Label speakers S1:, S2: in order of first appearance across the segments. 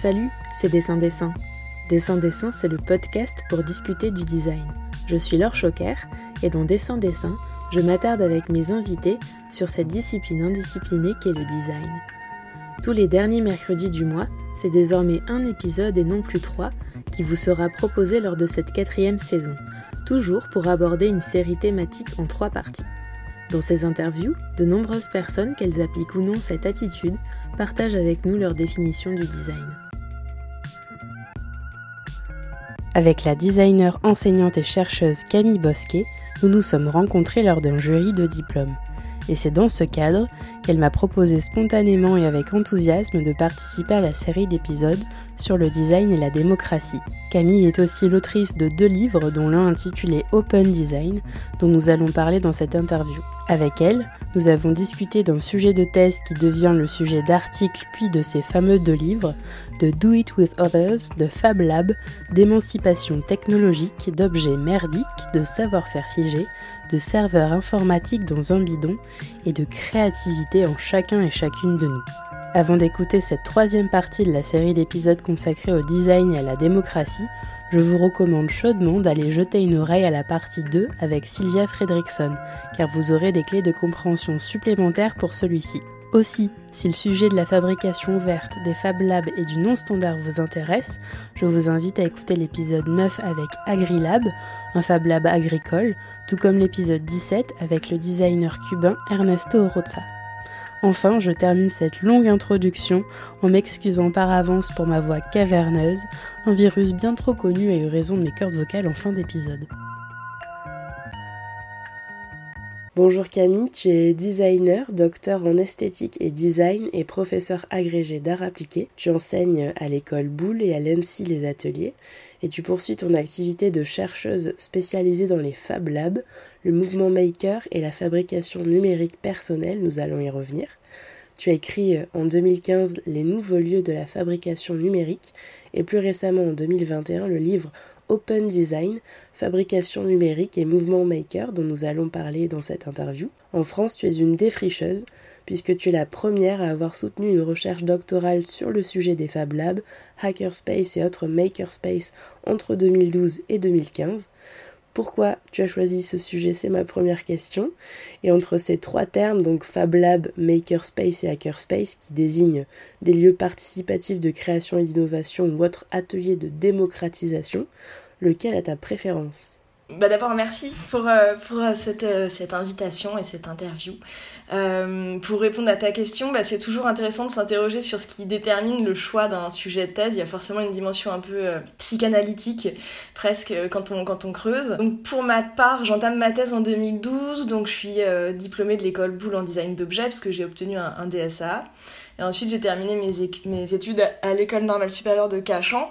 S1: Salut, c'est Dessin Dessin. Dessin Dessin, c'est le podcast pour discuter du design. Je suis Laure Choquer et dans Dessin Dessin, je m'attarde avec mes invités sur cette discipline indisciplinée qu'est le design. Tous les derniers mercredis du mois, c'est désormais un épisode et non plus trois qui vous sera proposé lors de cette quatrième saison, toujours pour aborder une série thématique en trois parties. Dans ces interviews, de nombreuses personnes, qu'elles appliquent ou non cette attitude, partagent avec nous leur définition du design. Avec la designer enseignante et chercheuse Camille Bosquet, nous nous sommes rencontrés lors d'un jury de diplôme. Et c'est dans ce cadre qu'elle m'a proposé spontanément et avec enthousiasme de participer à la série d'épisodes sur le design et la démocratie. Camille est aussi l'autrice de deux livres, dont l'un intitulé Open Design, dont nous allons parler dans cette interview. Avec elle, nous avons discuté d'un sujet de thèse qui devient le sujet d'articles puis de ces fameux deux livres, de Do It With Others, de Fab Lab, d'émancipation technologique, d'objets merdiques, de savoir-faire figé, de serveurs informatiques dans un bidon et de créativité en chacun et chacune de nous. Avant d'écouter cette troisième partie de la série d'épisodes consacrés au design et à la démocratie, je vous recommande chaudement d'aller jeter une oreille à la partie 2 avec Sylvia Fredrickson, car vous aurez des clés de compréhension supplémentaires pour celui-ci. Aussi, si le sujet de la fabrication ouverte, des Fab Labs et du non-standard vous intéresse, je vous invite à écouter l'épisode 9 avec AgriLab, un Fab Lab agricole, tout comme l'épisode 17 avec le designer cubain Ernesto Oroza. Enfin, je termine cette longue introduction en m'excusant par avance pour ma voix caverneuse, un virus bien trop connu a eu raison de mes cordes vocales en fin d'épisode. Bonjour Camille, tu es designer, docteur en esthétique et design et professeur agrégé d'art appliqué. Tu enseignes à l'école Boulle et à l'ENSI les ateliers et tu poursuis ton activité de chercheuse spécialisée dans les Fab Labs, le mouvement maker et la fabrication numérique personnelle, nous allons y revenir. Tu as écrit euh, en 2015 Les nouveaux lieux de la fabrication numérique et plus récemment en 2021 le livre Open Design, fabrication numérique et mouvement maker dont nous allons parler dans cette interview. En France, tu es une défricheuse puisque tu es la première à avoir soutenu une recherche doctorale sur le sujet des Fab Labs, Hackerspace et autres Makerspace entre 2012 et 2015. Pourquoi tu as choisi ce sujet? C'est ma première question. Et entre ces trois termes, donc Fab Lab, Makerspace et Hackerspace, qui désignent des lieux participatifs de création et d'innovation ou autres ateliers de démocratisation, lequel a ta préférence?
S2: Bah D'abord, merci pour, euh, pour euh, cette, euh, cette, invitation et cette interview. pour répondre à ta question, bah, c'est toujours intéressant de s'interroger sur ce qui détermine le choix d'un sujet de thèse. Il y a forcément une dimension un peu psychanalytique, presque, quand on, quand on creuse. Donc, pour ma part, j'entame ma thèse en 2012. Donc, je suis diplômée de l'école Boulle en design d'objets, parce que j'ai obtenu un, DSA. Et ensuite, j'ai terminé mes, études à l'école normale supérieure de Cachan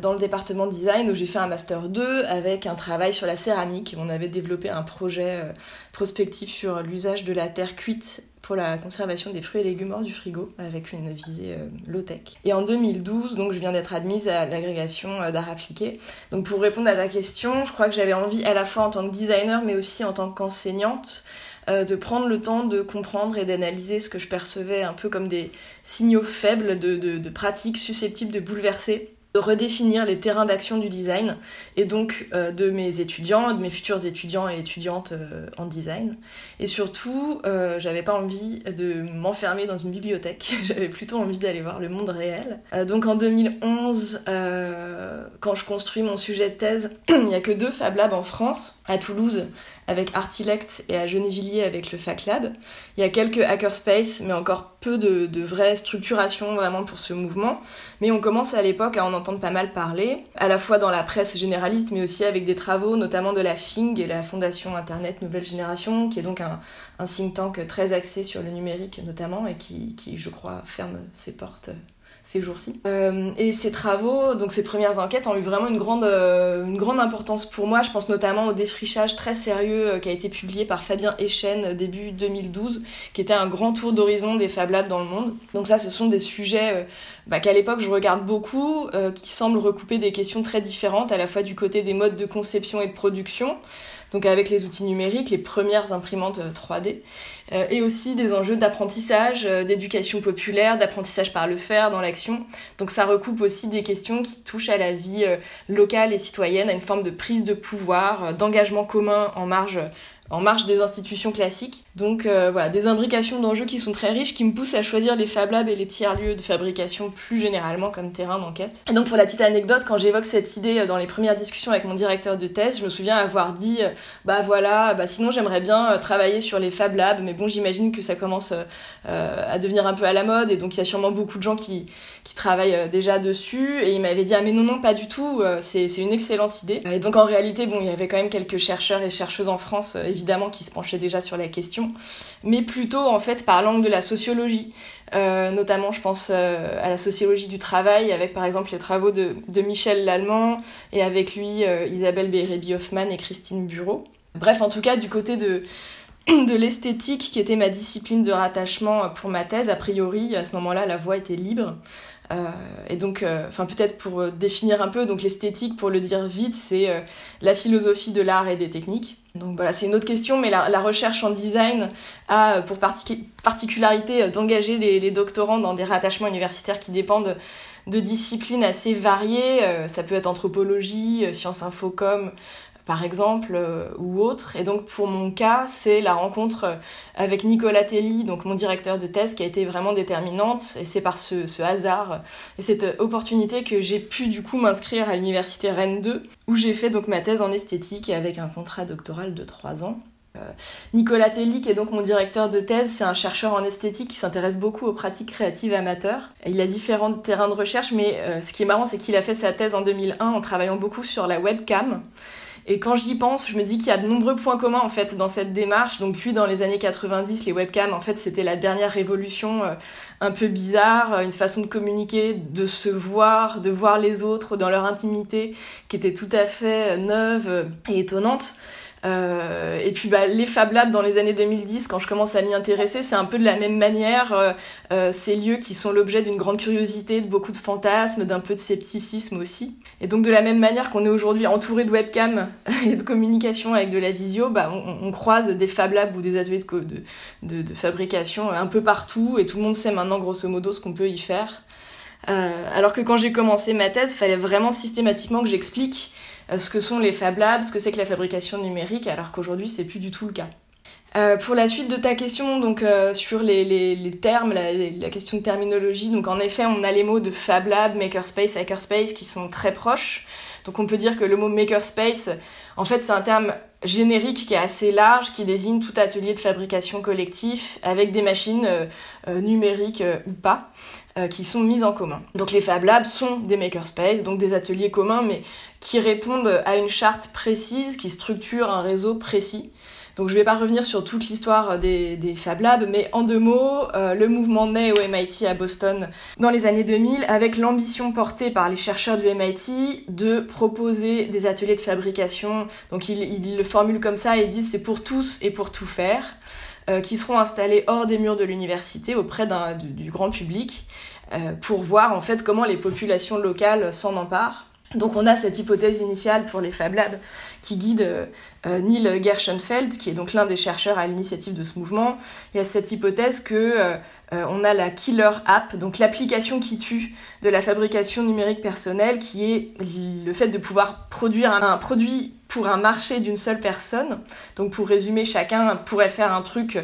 S2: dans le département design où j'ai fait un master 2 avec un travail sur la céramique. On avait développé un projet euh, prospectif sur l'usage de la terre cuite pour la conservation des fruits et légumes hors du frigo avec une visée euh, low-tech. Et en 2012, donc je viens d'être admise à l'agrégation d'art appliqué. Donc pour répondre à ta question, je crois que j'avais envie à la fois en tant que designer mais aussi en tant qu'enseignante de prendre le temps de comprendre et d'analyser ce que je percevais un peu comme des signaux faibles de pratiques susceptibles de bouleverser redéfinir les terrains d'action du design et donc euh, de mes étudiants, de mes futurs étudiants et étudiantes euh, en design. Et surtout, euh, j'avais pas envie de m'enfermer dans une bibliothèque, j'avais plutôt envie d'aller voir le monde réel. donc en 2011, quand je construis mon sujet de thèse, il n'y a que deux Fab Labs en France, à Toulouse avec Artilect et à Gennevilliers avec le FacLab. Il y a quelques hackerspace, mais encore peu de, de vraie structuration vraiment pour ce mouvement. Mais on commence à l'époque à en entendre pas mal parler, à la fois dans la presse généraliste, mais aussi avec des travaux, notamment de la FING, la Fondation Internet Nouvelle Génération, qui est donc un, un think tank très axé sur le numérique notamment, et qui, qui je crois, ferme ses portes ces jours-ci. Euh, et ces travaux, donc ces premières enquêtes, ont eu vraiment une grande, euh, une grande importance pour moi. Je pense notamment au défrichage très sérieux euh, qui a été publié par Fabien Echen début 2012, qui était un grand tour d'horizon des Fab Labs dans le monde. Donc ça, ce sont des sujets bah, qu'à l'époque je regarde beaucoup, qui semblent recouper des questions très différentes, à la fois du côté des modes de conception et de production, donc avec les outils numériques, les premières imprimantes 3D, et aussi des enjeux d'apprentissage, d'éducation populaire, d'apprentissage par le faire, dans l'action. Donc ça recoupe aussi des questions qui touchent à la vie locale et citoyenne, à une forme de prise de pouvoir, d'engagement commun en marge en marge des institutions classiques. Donc euh, voilà, des imbrications d'enjeux qui sont très riches, qui me poussent à choisir les Fab Labs et les tiers-lieux de fabrication plus généralement comme terrain d'enquête. Et donc pour la petite anecdote, quand j'évoque cette idée euh, dans les premières discussions avec mon directeur de thèse, je me souviens avoir dit, euh, bah voilà, bah sinon j'aimerais bien travailler sur les Fab Labs, mais bon j'imagine que ça commence à devenir un peu à la mode, et donc il y a sûrement beaucoup de gens qui, qui travaillent déjà dessus, et il m'avait dit, ah mais non, non, pas du tout, c'est une excellente idée. Et donc en réalité, bon, il y avait quand même quelques chercheurs et chercheuses en France, évidemment, qui se penchaient déjà sur la question mais plutôt en fait par l'angle de la sociologie. Euh, notamment, je pense euh, à la sociologie du travail, avec par exemple les travaux de, Michel Lallemand et avec lui euh, Isabelle Bérébi-Hoffman et Christine Bureau. Bref, en tout cas, du côté de, de l'esthétique, qui était ma discipline de rattachement pour ma thèse, a priori, à ce moment-là, la voie était libre. Et donc, enfin peut-être pour définir un peu, donc l'esthétique, pour le dire vite, c'est la philosophie de l'art et des techniques. Donc voilà, c'est une autre question, mais la, recherche en design a pour particularité d'engager les, doctorants dans des rattachements universitaires qui dépendent de disciplines assez variées. Euh, ça peut être anthropologie, euh, sciences infocom, par exemple, euh, ou autre. Et donc pour mon cas, c'est la rencontre euh, avec Nicolas Telly, donc mon directeur de thèse, qui a été vraiment déterminante. Et c'est par ce, hasard et cette opportunité que j'ai pu du coup m'inscrire à l'université Rennes 2, où j'ai fait donc ma thèse en esthétique avec un contrat doctoral de 3 ans. Euh, Nicolas Telly, qui est donc mon directeur de thèse, c'est un chercheur en esthétique qui s'intéresse beaucoup aux pratiques créatives amateurs. il a différents terrains de recherche, mais ce qui est marrant, c'est qu'il a fait sa thèse en 2001 en travaillant beaucoup sur la webcam. Et quand j'y pense, je me dis qu'il y a de nombreux points communs en fait dans cette démarche. Donc lui, dans les années 90, les webcams, en fait, c'était la dernière révolution euh, un peu bizarre, euh, une façon de communiquer, de se voir, de voir les autres dans leur intimité, qui était tout à fait neuve et étonnante. Euh, et puis bah, les Fab Labs dans les années 2010, quand je commence à m'y intéresser, c'est un peu de la même manière. Euh, euh, ces lieux qui sont l'objet d'une grande curiosité, de beaucoup de fantasmes, d'un peu de scepticisme aussi. Et donc de la même manière qu'on est aujourd'hui entouré de webcams et de communication avec de la visio, bah, on, croise des Fab Labs ou des ateliers de, de, fabrication un peu partout et tout le monde sait maintenant grosso modo ce qu'on peut y faire. alors que quand j'ai commencé ma thèse, il fallait vraiment systématiquement que j'explique ce que sont les Fab Labs, ce que c'est que la fabrication numérique, alors qu'aujourd'hui c'est plus du tout le cas. Euh, pour la suite de ta question, donc euh, sur les, les, les termes, la, la, question de terminologie, donc en effet, on a les mots de Fab Lab, Makerspace, Hackerspace qui sont très proches. Donc on peut dire que le mot Makerspace, en fait, c'est un terme générique qui est assez large, qui désigne tout atelier de fabrication collectif avec des machines numériques ou pas. Euh, qui sont mises en commun. Donc les Fab Labs sont des makerspaces, donc des ateliers communs, mais qui répondent à une charte précise, qui structure un réseau précis. Donc je vais pas revenir sur toute l'histoire des, des, Fab Labs, mais en deux mots, euh, le mouvement naît au MIT à Boston dans les années 2000 avec l'ambition portée par les chercheurs du MIT de proposer des ateliers de fabrication. Donc ils, le formulent comme ça et disent c'est pour tous et pour tout faire. Euh, qui seront installés hors des murs de l'université auprès du, grand public euh, pour voir en fait comment les populations locales s'en emparent. Donc on a cette hypothèse initiale pour les Fab Labs qui guide euh, Neil Gershenfeld, qui est donc l'un des chercheurs à l'initiative de ce mouvement. Il y a cette hypothèse que on a la killer app, donc l'application qui tue de la fabrication numérique personnelle, qui est le fait de pouvoir produire un produit pour un marché d'une seule personne. Donc pour résumer, chacun pourrait faire un truc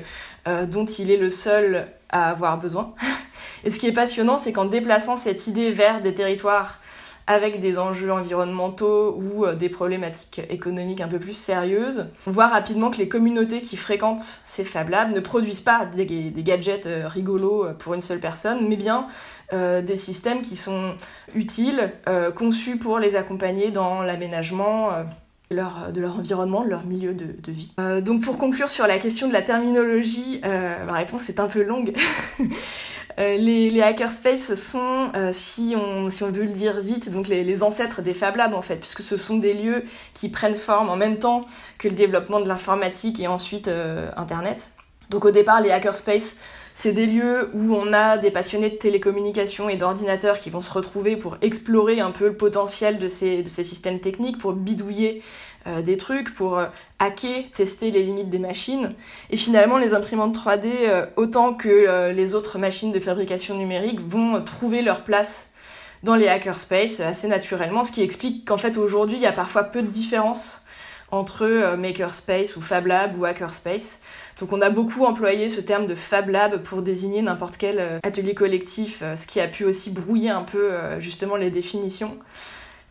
S2: euh, dont il est le seul à avoir besoin. Et ce qui est passionnant, c'est qu'en déplaçant cette idée vers des territoires avec des enjeux environnementaux ou euh, des problématiques économiques un peu plus sérieuses, on voit rapidement que les communautés qui fréquentent ces Fab Labs ne produisent pas des, gadgets euh, rigolos pour une seule personne, mais bien des systèmes qui sont utiles, conçus pour les accompagner dans l'aménagement de leur environnement, de leur milieu de, vie. Euh, donc pour conclure sur la question de la terminologie, euh, ma réponse est un peu longue. Euh, les, hackerspaces sont, si, on, si on veut le dire vite, donc les, ancêtres des Fab Labs en fait, puisque ce sont des lieux qui prennent forme en même temps que le développement de l'informatique et ensuite Internet. Donc au départ, les hackerspaces C'est des lieux où on a des passionnés de télécommunications et d'ordinateurs qui vont se retrouver pour explorer un peu le potentiel de ces systèmes techniques, pour bidouiller euh, des trucs, pour euh, hacker, tester les limites des machines. Et finalement, les imprimantes 3D, euh, autant que les autres machines de fabrication numérique, vont trouver leur place dans les hackerspace assez naturellement, ce qui explique qu'en fait aujourd'hui, il y a parfois peu de différence entre makerspace ou Fab Lab ou hackerspace. Donc on a beaucoup employé ce terme de Fab Lab pour désigner n'importe quel euh, atelier collectif, euh, ce qui a pu aussi brouiller un peu euh, justement les définitions.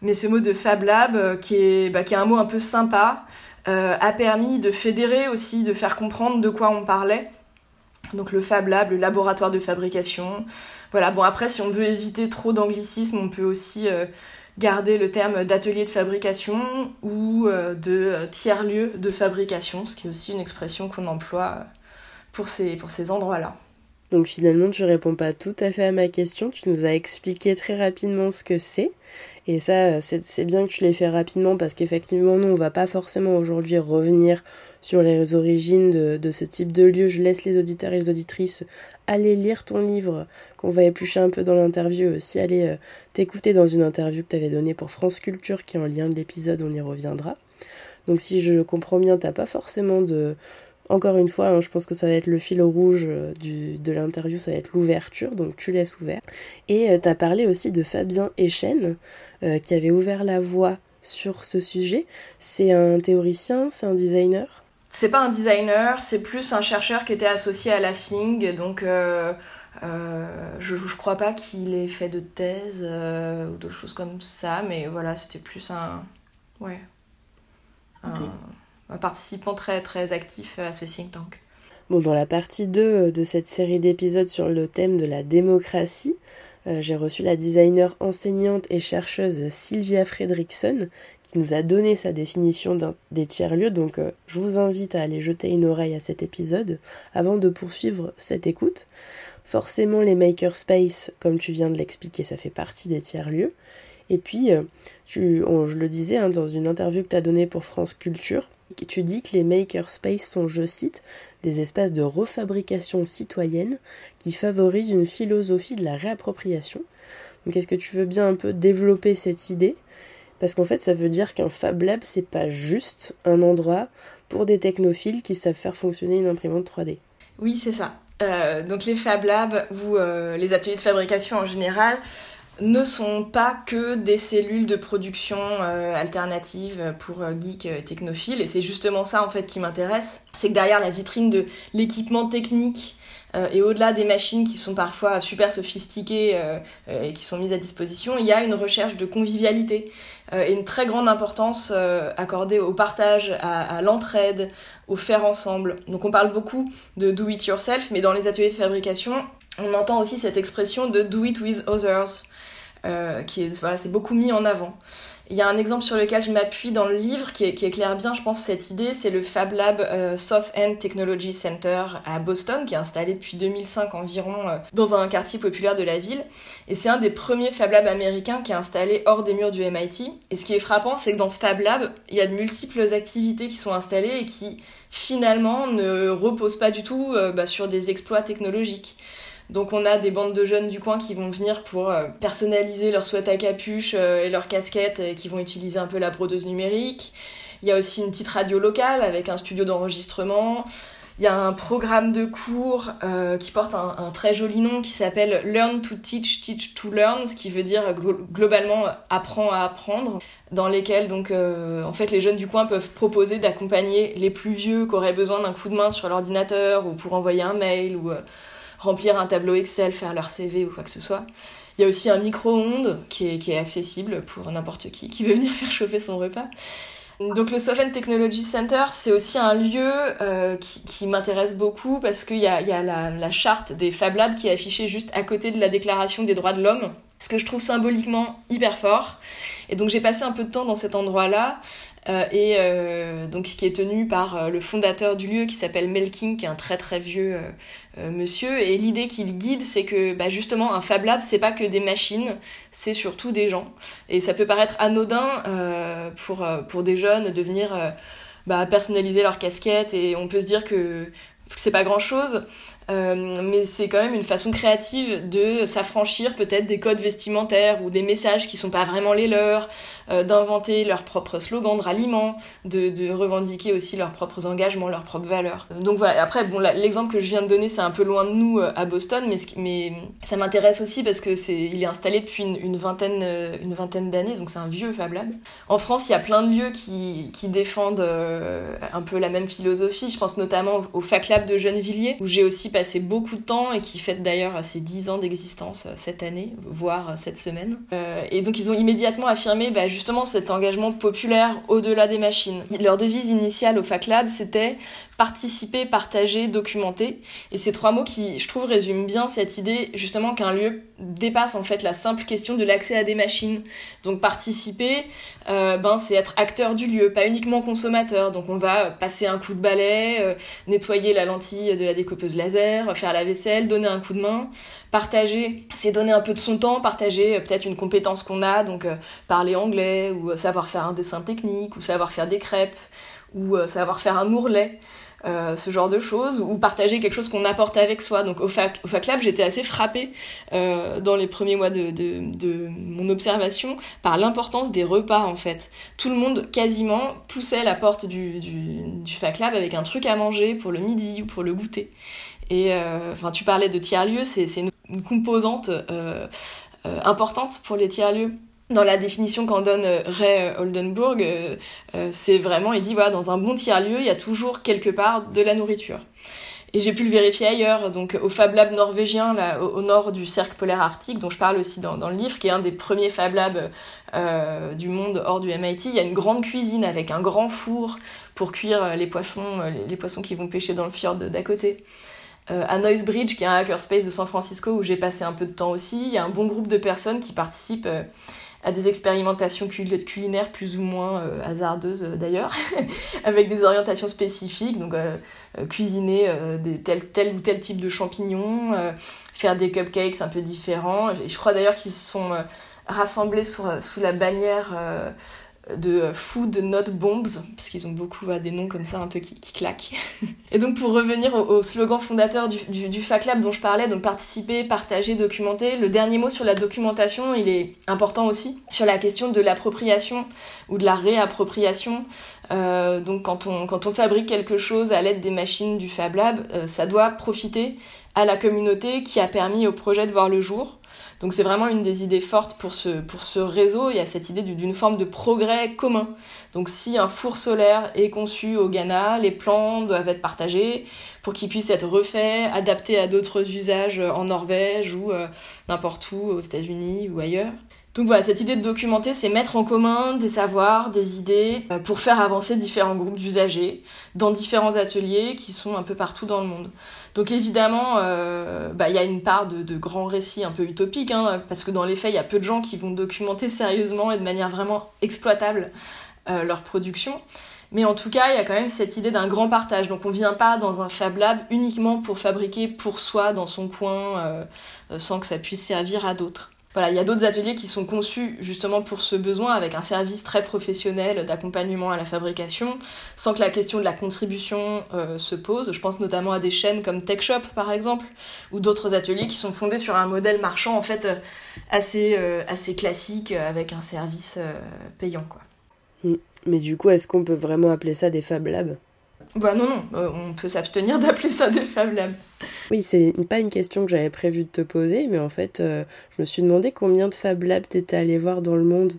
S2: Mais ce mot de Fab Lab, qui est, bah, qui est un mot un peu sympa, a permis de fédérer aussi, de faire comprendre de quoi on parlait. Donc le Fab Lab, le laboratoire de fabrication. Voilà, bon après si on veut éviter trop d'anglicisme, on peut aussi garder le terme d'atelier de fabrication ou euh, de euh, tiers-lieu de fabrication, ce qui est aussi une expression qu'on emploie euh, pour ces, pour ces endroits-là.
S3: Donc finalement, tu réponds pas tout à fait à ma question. Tu nous as expliqué très rapidement ce que c'est. Et ça, c'est bien que tu l'aies fait rapidement parce qu'effectivement, nous, on va pas forcément aujourd'hui revenir sur les origines de, ce type de lieu. Je laisse les auditeurs et les auditrices aller lire ton livre qu'on va éplucher un peu dans l'interview, aussi aller euh, t'écouter dans une interview que tu avais donnée pour France Culture qui est en lien de l'épisode, on y reviendra. Donc si je comprends bien, t'as pas forcément de encore une fois, hein, je pense que ça va être le fil rouge euh, de l'interview, ça va être l'ouverture, donc tu laisses ouvert. Et euh, tu as parlé aussi de Fabien Echen, euh, qui avait ouvert la voie sur ce sujet. C'est un théoricien, c'est un designer?
S2: C'est pas un designer, c'est plus un chercheur qui était associé à la FING, donc je, je crois pas qu'il ait fait de thèse ou de choses comme ça, mais voilà, c'était plus un. Ouais. Un, participant très très actif à ce think tank.
S3: Bon, dans la partie 2 de cette série d'épisodes sur le thème de la démocratie, euh, j'ai reçu la designer enseignante et chercheuse Sylvia Fredrickson qui nous a donné sa définition des tiers-lieux. Donc euh, je vous invite à aller jeter une oreille à cet épisode avant de poursuivre cette écoute. Forcément, les makerspace, comme tu viens de l'expliquer, ça fait partie des tiers-lieux. Et puis, euh, je le disais hein, dans une interview que tu as donnée pour France Culture, tu dis que les makerspace sont, je cite, des espaces de refabrication citoyenne qui favorisent une philosophie de la réappropriation. Donc est-ce que tu veux bien un peu développer cette idée? Parce qu'en fait, ça veut dire qu'un Fab Lab, c'est pas juste un endroit pour des technophiles qui savent faire fonctionner une imprimante 3D.
S2: Oui, c'est ça. Euh, donc les Fab Labs ou euh, les ateliers de fabrication en général, ne sont pas que des cellules de production euh, alternatives pour euh, geeks euh, technophiles. Et c'est justement ça en fait qui m'intéresse. C'est que derrière la vitrine de l'équipement technique et au-delà des machines qui sont parfois super sophistiquées et qui sont mises à disposition, il y a une recherche de convivialité et une très grande importance accordée au partage, à, à l'entraide, au faire ensemble. Donc on parle beaucoup de do it yourself, mais dans les ateliers de fabrication, on entend aussi cette expression de do it with others. Euh, qui est voilà, c'est beaucoup mis en avant. Il y a un exemple sur lequel je m'appuie dans le livre qui, éclaire bien, je pense, cette idée, c'est le Fab Lab euh, South End Technology Center à Boston, qui est installé depuis 2005 environ euh, dans un quartier populaire de la ville. Et c'est un des premiers Fab Labs américains qui est installé hors des murs du MIT. Et ce qui est frappant, c'est que dans ce Fab Lab, il y a de multiples activités qui sont installées et qui finalement ne reposent pas du tout bah, sur des exploits technologiques. Donc on a des bandes de jeunes du coin qui vont venir pour euh, personnaliser leur sweat à capuche euh, et leur casquette et qui vont utiliser un peu la brodeuse numérique. Il y a aussi une petite radio locale avec un studio d'enregistrement. Il y a un programme de cours euh, qui porte un, très joli nom qui s'appelle Learn to Teach, Teach to Learn, ce qui veut dire globalement apprends à apprendre, dans lesquels donc en fait les jeunes du coin peuvent proposer d'accompagner les plus vieux qui auraient besoin d'un coup de main sur l'ordinateur ou pour envoyer un mail ou remplir un tableau Excel, faire leur CV ou quoi que ce soit. Il y a aussi un micro-ondes qui est, accessible pour n'importe qui qui veut venir faire chauffer son repas. Donc le Sovereign Technology Center, c'est aussi un lieu euh, qui, m'intéresse beaucoup parce qu'il y a, y a la, la, charte des Fab Labs qui est affichée juste à côté de la Déclaration des droits de l'homme, ce que je trouve symboliquement hyper fort. Et donc j'ai passé un peu de temps dans cet endroit-là euh, et euh, donc qui est tenu par euh, le fondateur du lieu qui s'appelle Melking, qui est un très très vieux monsieur. Et l'idée qu'il guide, c'est que bah, justement un Fab Lab, c'est pas que des machines, c'est surtout des gens. Et ça peut paraître anodin pour pour des jeunes de venir bah, personnaliser leur casquette et on peut se dire que c'est pas grand chose. Euh, mais c'est quand même une façon créative de s'affranchir peut-être des codes vestimentaires ou des messages qui sont pas vraiment les leurs, euh, d'inventer leurs propres slogans de ralliement, de, revendiquer aussi leurs propres engagements, leurs propres valeurs. Donc voilà, après, bon, l'exemple que je viens de donner, c'est un peu loin de nous euh, à Boston, mais, ça m'intéresse aussi parce que c'est, il est installé depuis une, vingtaine, une vingtaine d'années, donc c'est un vieux Fab Lab. En France, il y a plein de lieux qui, qui défendent un peu la même philosophie. Je pense notamment au, au Fac Lab de Gennevilliers, où j'ai aussi passé beaucoup de temps et qui fête d'ailleurs ses 10 ans d'existence euh, cette année, voire euh, cette semaine. Euh, et donc ils ont immédiatement affirmé bah, justement cet engagement populaire au-delà des machines. Leur devise initiale au Fac Lab, c'était participer, partager, documenter. Et ces trois mots qui, je trouve, résument bien cette idée justement qu'un lieu dépasse en fait la simple question de l'accès à des machines. Donc participer, euh, ben c'est être acteur du lieu, pas uniquement consommateur. Donc on va passer un coup de balai, euh, nettoyer la lentille de la découpeuse laser, faire la vaisselle, donner un coup de main. Partager, c'est donner un peu de son temps, partager euh, peut-être une compétence qu'on a, donc parler anglais ou savoir faire un dessin technique ou savoir faire des crêpes ou savoir faire un ourlet. Euh, ce genre de choses, ou partager quelque chose qu'on apporte avec soi. Donc au Fac, au fac Lab, j'étais assez frappée euh, dans les premiers mois de, de, de mon observation par l'importance des repas en fait. Tout le monde quasiment poussait la porte du, du, du Fac Lab avec un truc à manger pour le midi ou pour le goûter. Et euh, enfin, tu parlais de tiers-lieux, c'est une, une, composante euh, importante pour les tiers-lieux dans la définition qu'en donne euh, Ray euh, Oldenburg, euh, c'est vraiment, il dit, dans un bon tiers-lieu, il y a toujours quelque part de la nourriture. Et j'ai pu le vérifier ailleurs, donc au Fab Lab norvégien, au, nord du cercle polaire arctique, dont je parle aussi dans, le livre, qui est un des premiers Fab Labs du monde hors du MIT. Il y a une grande cuisine avec un grand four pour cuire les poissons, poissons qui vont pêcher dans le fjord d'à côté. À Noise Bridge, qui est un hackerspace de San Francisco où j'ai passé un peu de temps aussi, il y a un bon groupe de personnes qui participent à des expérimentations culinaires plus ou moins euh, hasardeuses euh, d'ailleurs, avec des orientations spécifiques, donc euh, cuisiner des, tel, tel ou tel type de champignons, faire des cupcakes un peu différents. Et je crois d'ailleurs qu'ils se sont rassemblés sous, sous la bannière de Food Not Bombs, puisqu'ils ont beaucoup des noms comme ça un peu qui, claquent. Et donc pour revenir au, slogan fondateur du, du, du, Fac Lab dont je parlais, donc participer, partager, documenter, le dernier mot sur la documentation, il est important aussi, sur la question de l'appropriation ou de la réappropriation. Euh, donc quand on, quand on fabrique quelque chose à l'aide des machines du Fab Lab, euh, ça doit profiter à la communauté qui a permis au projet de voir le jour. Donc c'est vraiment une des idées fortes pour ce, pour ce réseau. Il y a cette idée d'une forme de progrès commun. Donc si un four solaire est conçu au Ghana, les plans doivent être partagés pour qu'ils puissent être refaits, adaptés à d'autres usages en Norvège ou euh, n'importe où, aux États-Unis ou ailleurs. Donc voilà, cette idée de documenter, c'est mettre en commun des savoirs, des idées, euh, pour faire avancer différents groupes d'usagers dans différents ateliers qui sont un peu partout dans le monde. Donc évidemment, euh, bah, il y a une part de, grands récits un peu utopiques, hein, parce que dans les faits, il y a peu de gens qui vont documenter sérieusement et de manière vraiment exploitable euh, leur production. Mais en tout cas, il y a quand même cette idée d'un grand partage. Donc on vient pas dans un Fab Lab uniquement pour fabriquer pour soi dans son coin, euh, sans que ça puisse servir à d'autres. Il y a d'autres ateliers qui sont conçus justement pour ce besoin avec un service très professionnel d'accompagnement à la fabrication, sans que la question de la contribution euh, se pose. Je pense notamment à des chaînes comme TechShop par exemple, ou d'autres ateliers qui sont fondés sur un modèle marchand en fait euh, assez, euh, assez classique avec un service payant quoi.
S3: Mm. Mais du coup, est-ce qu'on peut vraiment appeler ça des Fab Labs?
S2: Bah non, non, euh, on peut s'abstenir d'appeler ça des Fab Labs.
S3: Oui, c'est pas une question que j'avais prévu de te poser, mais en fait, euh, je me suis demandé combien de Fab Labs t'étais allé voir dans le monde.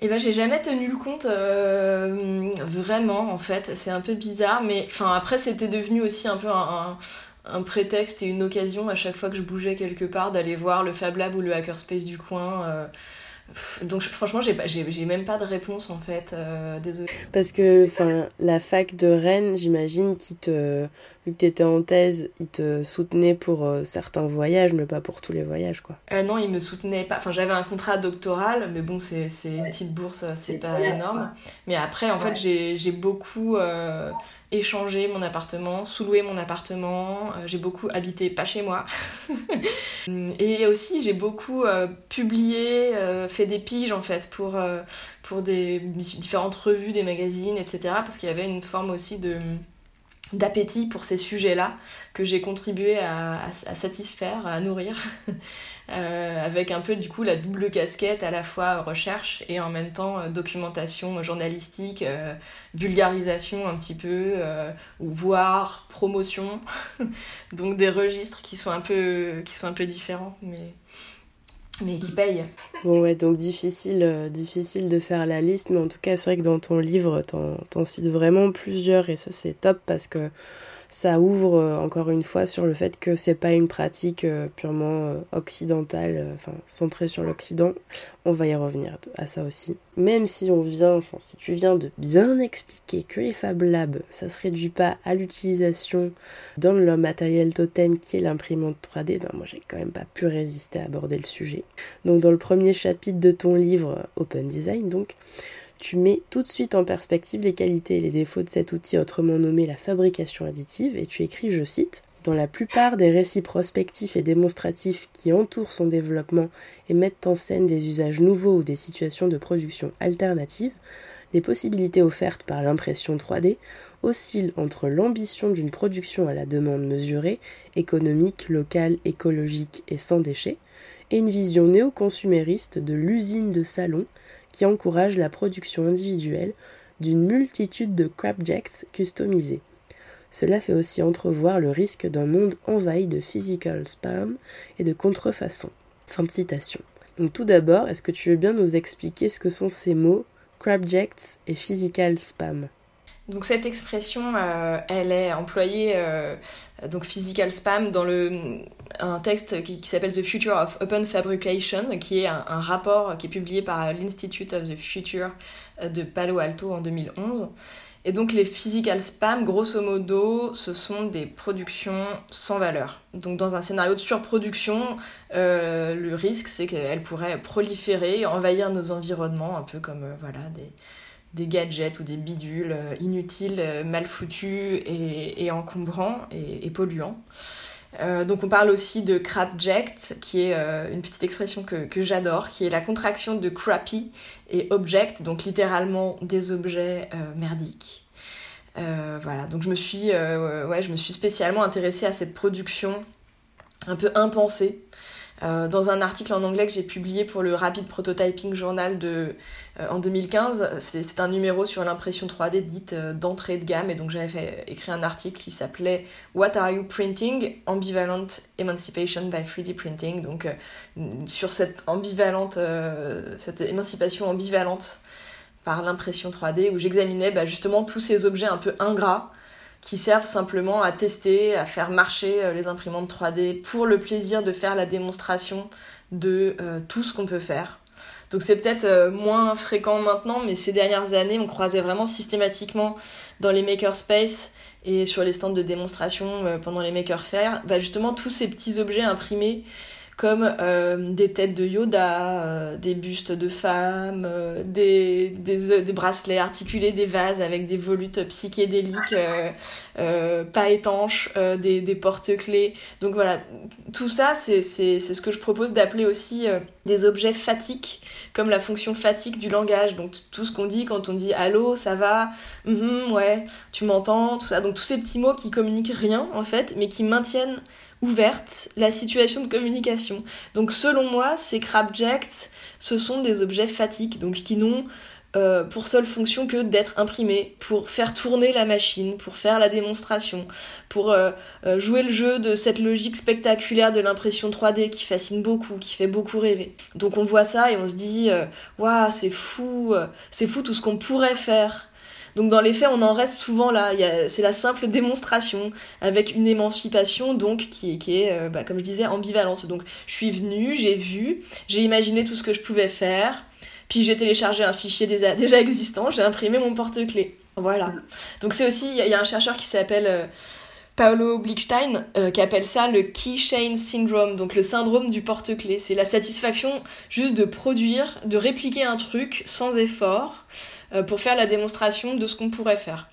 S2: Eh ben, j'ai jamais tenu le compte euh, vraiment, en fait. C'est un peu bizarre, mais enfin après, c'était devenu aussi un peu un, un, un, prétexte et une occasion à chaque fois que je bougeais quelque part d'aller voir le Fab Lab ou le Hackerspace du coin. Euh, donc franchement, j'ai, j'ai, même pas de réponse en fait, euh, désolée.
S3: Parce que enfin, la fac de Rennes, j'imagine qu'ils te, vu que t'étais en thèse, ils te soutenaient pour euh, certains voyages, mais pas pour tous les voyages quoi.
S2: Euh, non, ils me soutenaient pas. Enfin, j'avais un contrat doctoral, mais bon, c'est, c'est une petite bourse, c'est pas énorme. Mais après, en fait, j'ai, j'ai beaucoup échangé mon appartement, sous-loué mon appartement, euh, j'ai beaucoup habité pas chez moi. et aussi j'ai beaucoup euh, publié, euh, fait des piges en fait pour, pour des différentes revues, des magazines, etc. Parce qu'il y avait une forme aussi de d'appétit pour ces sujets-là que j'ai contribué à, satisfaire, à nourrir, euh, avec un peu du coup la double casquette à la fois recherche et en même temps euh, documentation journalistique, euh, vulgarisation un petit peu, ou voire promotion, donc des registres qui sont un peu, qui sont un peu différents, mais mais qui paye.
S3: Bon ouais, donc difficile, euh, difficile de faire la liste, mais en tout cas c'est vrai que dans ton livre, t'en cites vraiment plusieurs et ça c'est top parce que ça ouvre euh, encore une fois sur le fait que c'est pas une pratique euh, purement euh, occidentale, enfin centrée sur l'Occident. On va y revenir à ça aussi. Même si on vient, enfin si tu viens de bien expliquer que les Fab Labs, ça se réduit pas à l'utilisation d'un le matériel totem qui est l'imprimante 3D, ben moi j'ai quand même pas pu résister à aborder le sujet. Donc dans le premier chapitre de ton livre Open Design, donc tu mets tout de suite en perspective les qualités et les défauts de cet outil autrement nommé la fabrication additive et tu écris, je cite, dans la plupart des récits prospectifs et démonstratifs qui entourent son développement et mettent en scène des usages nouveaux ou des situations de production alternatives, les possibilités offertes par l'impression 3D oscillent entre l'ambition d'une production à la demande mesurée, économique, locale, écologique et sans déchets, et une vision néo-consumériste de l'usine de salon qui encourage la production individuelle d'une multitude de crapjacks customisés. Cela fait aussi entrevoir le risque d'un monde envahi de physical spam et de contrefaçon. Fin de citation. Donc tout d'abord, est-ce que tu veux bien nous expliquer ce que sont ces mots crapjacks et physical spam?
S2: Donc cette expression, euh, elle est employée, euh, donc physical spam, dans le, un texte qui, s'appelle The Future of Open Fabrication, qui est un, rapport qui est publié par l'Institute of the Future euh, de Palo Alto en 2011. Et donc les physical spam, grosso modo, ce sont des productions sans valeur. Donc dans un scénario de surproduction, le risque c'est qu'elles pourraient proliférer, envahir nos environnements, un peu comme voilà des des gadgets ou des bidules euh, inutiles, euh, mal foutus et, encombrants et, polluants. Euh, donc on parle aussi de crapject, qui est une petite expression que, j'adore, qui est la contraction de crappy et object, donc littéralement des objets merdiques. voilà, donc je me suis, ouais, je me suis spécialement intéressée à cette production un peu impensée euh, dans un article en anglais que j'ai publié pour le Rapid Prototyping Journal de, euh, en 2015, c'est un numéro sur l'impression 3D dite euh, d'entrée de gamme. Et donc j'avais écrit un article qui s'appelait What are you printing? Ambivalent Emancipation by 3D Printing. Donc sur cette ambivalente, cette émancipation ambivalente par l'impression 3D où j'examinais bah, justement tous ces objets un peu ingrats qui servent simplement à tester, à faire marcher euh, les imprimantes 3D pour le plaisir de faire la démonstration de euh, tout ce qu'on peut faire. Donc c'est peut-être euh, moins fréquent maintenant, mais ces dernières années, on croisait vraiment systématiquement dans les makerspace et sur les stands de démonstration pendant les maker faire, bah justement tous ces petits objets imprimés comme euh, des têtes de Yoda, euh, des bustes de femmes, euh, des, des, des, bracelets articulés, des vases avec des volutes psychédéliques pas étanches, des, des porte-clés. Donc voilà, tout ça, c'est ce que je propose d'appeler aussi des objets fatiques, comme la fonction fatigue du langage. Donc tout ce qu'on dit quand on dit allô, ça va, mm ouais, tu m'entends, tout ça. Donc tous ces petits mots qui communiquent rien en fait, mais qui maintiennent ouverte la situation de communication. Donc selon moi, ces crabjects, ce sont des objets fatiques, donc qui n'ont euh, pour seule fonction que d'être imprimés, pour faire tourner la machine, pour faire la démonstration, pour euh, euh, jouer le jeu de cette logique spectaculaire de l'impression 3D qui fascine beaucoup, qui fait beaucoup rêver. Donc on voit ça et on se dit, waouh, c'est fou, c'est fou tout ce qu'on pourrait faire donc dans les faits, on en reste souvent là. C'est la simple démonstration avec une émancipation donc qui, est, euh, bah, comme je disais, ambivalente. Donc je suis venue, j'ai vu, j'ai imaginé tout ce que je pouvais faire, puis j'ai téléchargé un fichier déjà, existant, j'ai imprimé mon porte-clés. Voilà. Donc c'est aussi, il y, a un chercheur qui s'appelle... Euh, Paolo Blickstein euh, qui appelle ça le keychain syndrome, donc le syndrome du porte-clés. C'est la satisfaction juste de produire, de répliquer un truc sans effort, pour faire la démonstration de ce qu'on pourrait faire.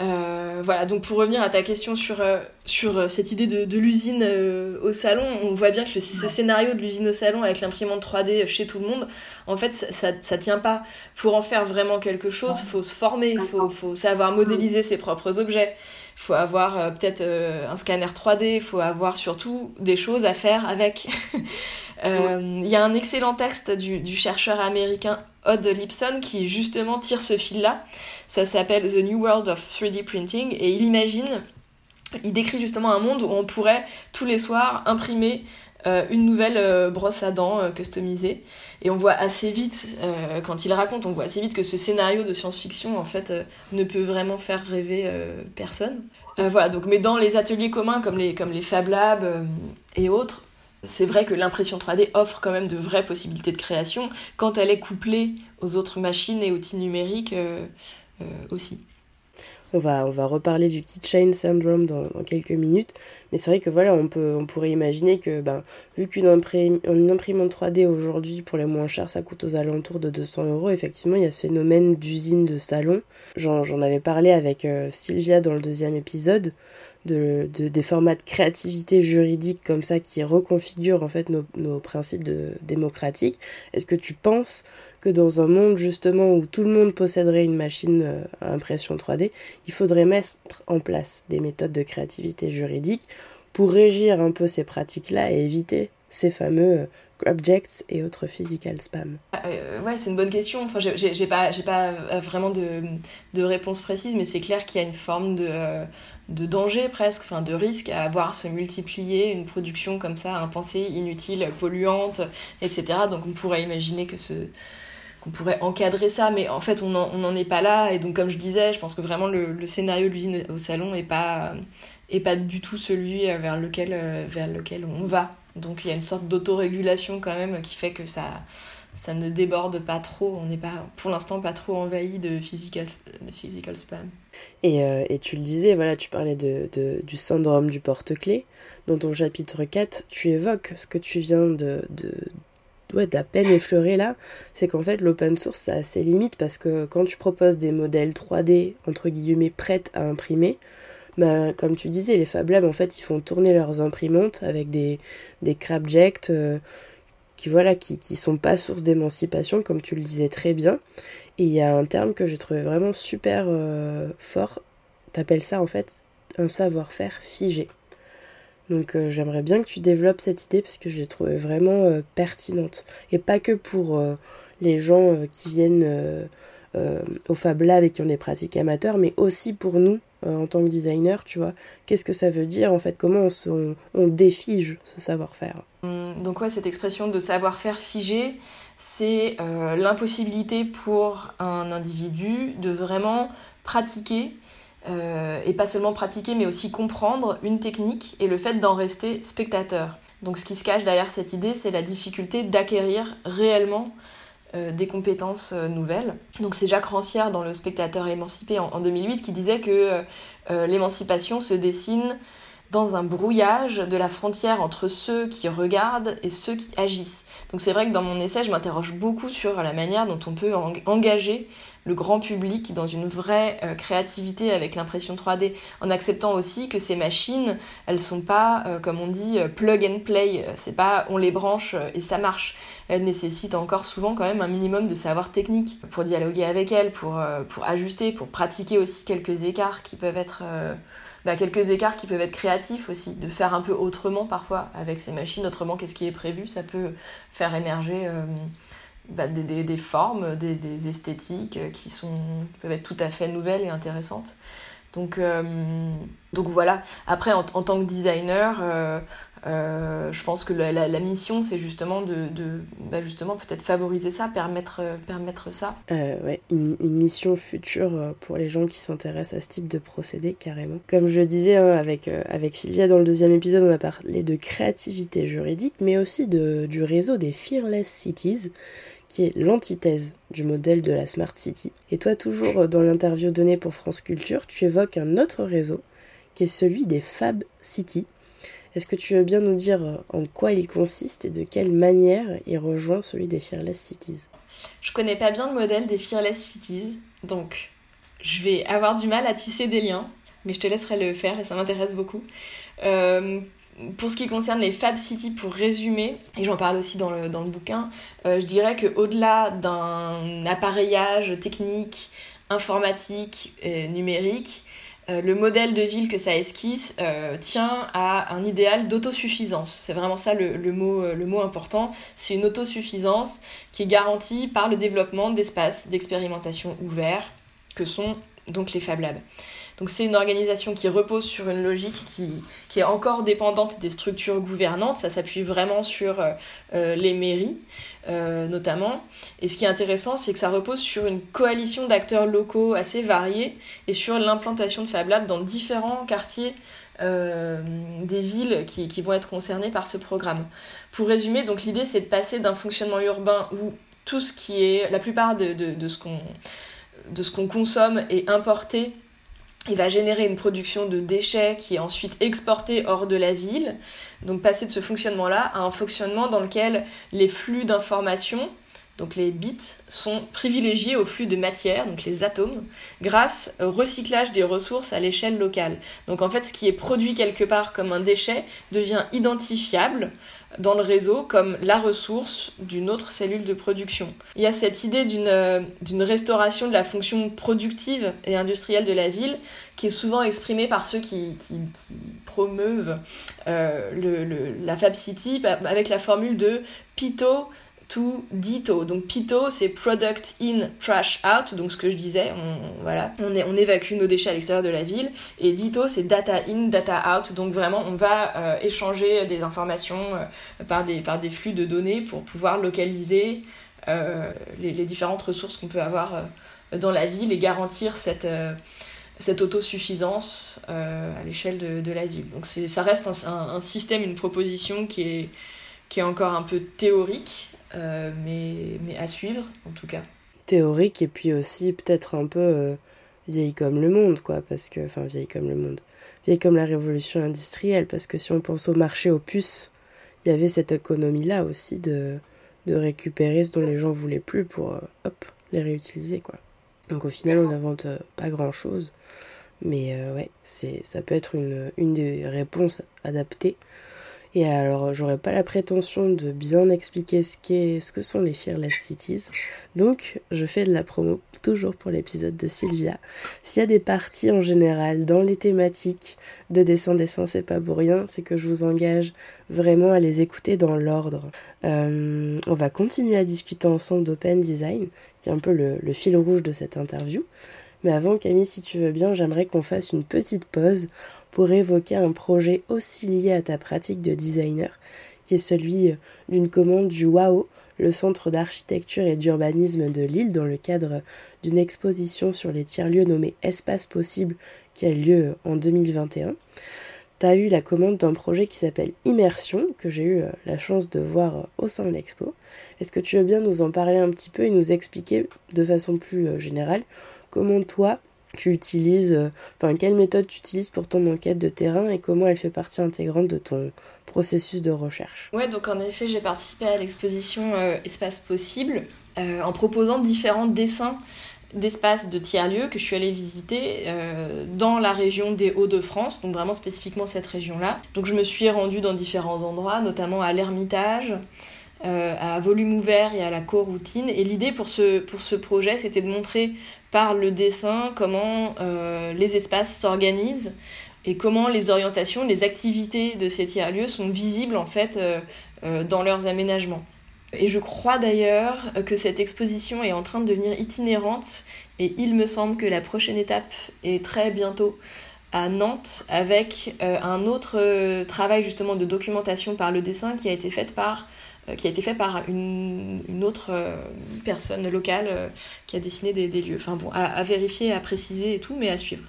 S2: Euh, voilà, donc pour revenir à ta question sur, euh, sur euh, cette idée de, de l'usine au salon, on voit bien que ce scénario de l'usine au salon avec l'imprimante 3D chez tout le monde, en fait, ça, ça, tient pas. Pour en faire vraiment quelque chose, il faut se former, il faut, faut savoir modéliser ses propres objets, il faut avoir peut-être un scanner 3D, il faut avoir surtout des choses à faire avec. Il y a un excellent texte du, du chercheur américain Odd Lipson qui justement tire ce fil-là. Ça s'appelle The New World of 3D Printing et il imagine, il décrit justement un monde où on pourrait tous les soirs imprimer euh, une nouvelle euh, brosse à dents euh, customisée. Et on voit assez vite, quand il raconte, on voit assez vite que ce scénario de science-fiction, en fait, ne peut vraiment faire rêver personne. voilà, donc, mais dans les ateliers communs comme les, comme les Fab Labs et autres, c'est vrai que l'impression 3D offre quand même de vraies possibilités de création quand elle est couplée aux autres machines et outils numériques euh, euh, aussi.
S3: On va, on va reparler du keychain syndrome dans, quelques minutes, mais c'est vrai que voilà, on, peut, on pourrait imaginer que ben, vu qu'une imprimante 3D aujourd'hui, pour les moins chers, ça coûte aux alentours de 200 euros, effectivement, il y a ce phénomène d'usine de salon. J'en avais parlé avec euh, Sylvia dans le deuxième épisode de, des formats de créativité juridique comme ça qui reconfigurent en fait nos, principes de, démocratiques. Est-ce que tu penses que dans un monde justement où tout le monde posséderait une machine euh, à impression 3D, il faudrait mettre en place des méthodes de créativité juridique pour régir un peu ces pratiques-là et éviter ces fameux euh, objects et autres physical spam
S2: ah, euh, Ouais, c'est une bonne question. Enfin, j'ai pas, pas vraiment de, réponse précise, mais c'est clair qu'il y a une forme de, de danger presque, enfin de risque à voir se multiplier une production comme ça, impensée, inutile, polluante, etc. Donc on pourrait imaginer que qu'on pourrait encadrer ça, mais en fait on n'en est pas là. Et donc comme je disais, je pense que vraiment le, scénario de l'usine au salon est pas est pas du tout celui vers lequel vers lequel on va. Donc il y a une sorte d'autorégulation quand même qui fait que ça ça ne déborde pas trop. On n'est pas, pour l'instant, pas trop envahi de physical, physical spam.
S3: Et, euh, et, tu le disais, voilà, tu parlais de, de du syndrome du porte-clés. Dans ton chapitre 4, tu évoques ce que tu viens de, de ouais, d'à peine effleurer là, c'est qu'en fait l'open source ça a ses limites parce que quand tu proposes des modèles 3D entre guillemets prêts à imprimer, bah, comme tu disais, les Fab Labs en fait ils font tourner leurs imprimantes avec des, des crabjects, euh, qui voilà qui, sont pas source d'émancipation comme tu le disais très bien. Et il y a un terme que j'ai trouvé vraiment super euh, fort. T'appelles ça en fait un savoir-faire figé. Donc euh, j'aimerais bien que tu développes cette idée parce que je l'ai trouvée vraiment euh, pertinente. Et pas que pour les gens qui viennent au Fab Lab et qui ont des pratiques amateurs mais aussi pour nous en tant que designer tu vois. Qu'est-ce que ça veut dire en fait? Comment on, on défige ce savoir-faire?
S2: Hum, donc ouais, cette expression de savoir-faire figé, c'est euh, l'impossibilité pour un individu de vraiment pratiquer, euh, et pas seulement pratiquer, mais aussi comprendre une technique et le fait d'en rester spectateur. Donc ce qui se cache derrière cette idée, c'est la difficulté d'acquérir réellement euh, des compétences nouvelles. Donc c'est Jacques Rancière dans Le Spectateur émancipé en, en 2008 qui disait que l'émancipation se dessine dans un brouillage de la frontière entre ceux qui regardent et ceux qui agissent. Donc c'est vrai que dans mon essai, je m'interroge beaucoup sur la manière dont on peut engager le grand public dans une vraie euh, créativité avec l'impression 3D, en acceptant aussi que ces machines, elles sont pas, euh, comme on dit, euh, plug and play. C'est pas on les branche et ça marche. Elles nécessitent encore souvent quand même un minimum de savoir technique pour dialoguer avec elles, pour, pour ajuster, pour pratiquer aussi quelques écarts qui peuvent être bah, quelques écarts qui peuvent être créatifs aussi, de faire un peu autrement parfois avec ces machines, autrement qu'est-ce qui est prévu, ça peut faire émerger euh, bah, des, des, des, formes, des, des, esthétiques qui sont, peuvent être tout à fait nouvelles et intéressantes. Donc, euh, donc voilà. Après, en, en, tant que designer, euh, euh, je pense que la, la, mission, c'est justement de, de bah justement peut-être favoriser ça, permettre, permettre ça.
S3: Euh, ouais, une, une, mission future euh, pour les gens qui s'intéressent à ce type de procédé, carrément. Comme je disais hein, avec, euh, avec Sylvia dans le deuxième épisode, on a parlé de créativité juridique, mais aussi de, du réseau des Fearless Cities, qui est l'antithèse du modèle de la Smart City. Et toi, toujours dans l'interview donnée pour France Culture, tu évoques un autre réseau, qui est celui des Fab Cities est-ce que tu veux bien nous dire euh, en quoi il consiste et de quelle manière il rejoint celui des Fearless Cities?
S2: Je connais pas bien le modèle des Fearless Cities, donc je vais avoir du mal à tisser des liens, mais je te laisserai le faire et ça m'intéresse beaucoup. Euh, pour ce qui concerne les Fab City, pour résumer, et j'en parle aussi dans le, bouquin, euh, je dirais qu'au-delà d'un appareillage technique, informatique, numérique, euh, le modèle de ville que ça esquisse euh, tient à un idéal d'autosuffisance. C'est vraiment ça le, le, mot, le mot important. C'est une autosuffisance qui est garantie par le développement d'espaces d'expérimentation ouverts que sont donc les Fab Labs. Donc c'est une organisation qui repose sur une logique qui, est encore dépendante des structures gouvernantes. Ça s'appuie vraiment sur euh, euh, les mairies, euh, notamment. Et ce qui est intéressant, c'est que ça repose sur une coalition d'acteurs locaux assez variés et sur l'implantation de Fab Labs dans différents quartiers des villes qui, vont être concernées par ce programme. Pour résumer, donc l'idée c'est de passer d'un fonctionnement urbain où tout ce qui est, la plupart de ce qu'on de ce qu'on consomme est importé il va générer une production de déchets qui est ensuite exportée hors de la ville. Donc passer de ce fonctionnement-là à un fonctionnement dans lequel les flux d'informations, donc les bits, sont privilégiés au flux de matière, donc les atomes, grâce au recyclage des ressources à l'échelle locale. Donc en fait, ce qui est produit quelque part comme un déchet devient identifiable dans le réseau comme la ressource d'une autre cellule de production. Il y a cette idée d'une euh, d'une restauration de la fonction productive et industrielle de la ville qui est souvent exprimée par ceux qui, qui, promeuvent euh, le, le, la Fab City avec la formule de Pito to Dito. Donc Pito, c'est product in, trash out. Donc ce que je disais, on, voilà, on, évacue nos déchets à l'extérieur de la ville. Et Dito, c'est data in, data out. Donc vraiment, on va euh, échanger des informations euh, par, des, flux de données pour pouvoir localiser euh, les, différentes ressources qu'on peut avoir dans la ville et garantir cette autosuffisance à l'échelle de, la ville. Donc ça reste un, système, une proposition qui est, encore un peu théorique, mais, mais à suivre en tout cas.
S3: Théorique et puis aussi peut-être un peu euh, vieille comme le monde, quoi, parce que, enfin vieille comme le monde, vieille comme la révolution industrielle, parce que si on pense au marché aux puces, il y avait cette économie-là aussi de, de récupérer ce dont les gens voulaient plus pour, euh, hop, les réutiliser, quoi. Donc au final, on n'invente euh, pas grand-chose, mais euh, ouais, c'est, ça peut être une, une des réponses adaptées et alors, j'aurais pas la prétention de bien expliquer ce, qu'est, ce que sont les Fearless Cities. Donc, je fais de la promo toujours pour l'épisode de Sylvia. S'il y a des parties en général dans les thématiques de dessin, dessin, c'est pas pour rien, c'est que je vous engage vraiment à les écouter dans l'ordre. Euh, on va continuer à discuter ensemble d'open design, qui est un peu le, le fil rouge de cette interview. Mais avant, Camille, si tu veux bien, j'aimerais qu'on fasse une petite pause pour évoquer un projet aussi lié à ta pratique de designer, qui est celui d'une commande du WAO, le Centre d'architecture et d'urbanisme de Lille, dans le cadre d'une exposition sur les tiers-lieux nommée Espace Possible, qui a lieu en 2021. Tu as eu la commande d'un projet qui s'appelle Immersion, que j'ai eu la chance de voir au sein de l'expo. Est-ce que tu veux bien nous en parler un petit peu et nous expliquer de façon plus générale comment toi, tu utilises, enfin quelle méthode tu utilises pour ton enquête de terrain et comment elle fait partie intégrante de ton processus de recherche?
S2: Ouais, donc en effet, j'ai participé à l'exposition euh, Espace Possible euh, en proposant différents dessins d'espaces de tiers-lieux que je suis allée visiter euh, dans la région des Hauts-de-France, donc vraiment spécifiquement cette région-là. Donc je me suis rendue dans différents endroits, notamment à l'Ermitage, euh, à volume ouvert et à la coroutine. Et l'idée pour ce, pour ce projet, c'était de montrer par le dessin comment euh, les espaces s'organisent et comment les orientations, les activités de ces tiers-lieux sont visibles en fait euh, dans leurs aménagements. Et je crois d'ailleurs que cette exposition est en train de devenir itinérante et il me semble que la prochaine étape est très bientôt à Nantes avec un autre travail justement de documentation par le dessin qui a été fait par qui a été fait par une, une autre personne locale qui a dessiné des, lieux. Enfin bon, à, vérifier, à préciser et tout, mais à suivre.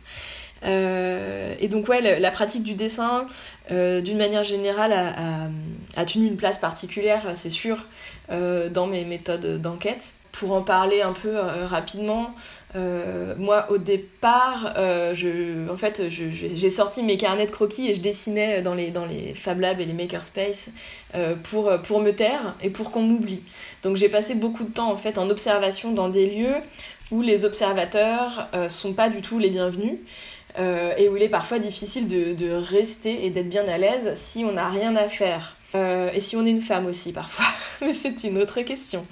S2: et donc ouais, la, pratique du dessin, d'une manière générale, a, tenu une place particulière, c'est sûr, dans mes méthodes d'enquête pour en parler un peu euh, rapidement, euh, moi au départ, euh, en fait, j'ai sorti mes carnets de croquis et je dessinais dans les, dans Fab Labs et les Makerspace pour, pour me taire et pour qu'on m'oublie. Donc j'ai passé beaucoup de temps en fait en observation dans des lieux où les observateurs sont pas du tout les bienvenus. et où il est parfois difficile de rester et d'être bien à l'aise si on n'a rien à faire. Et si on est une femme aussi parfois, mais c'est une autre question.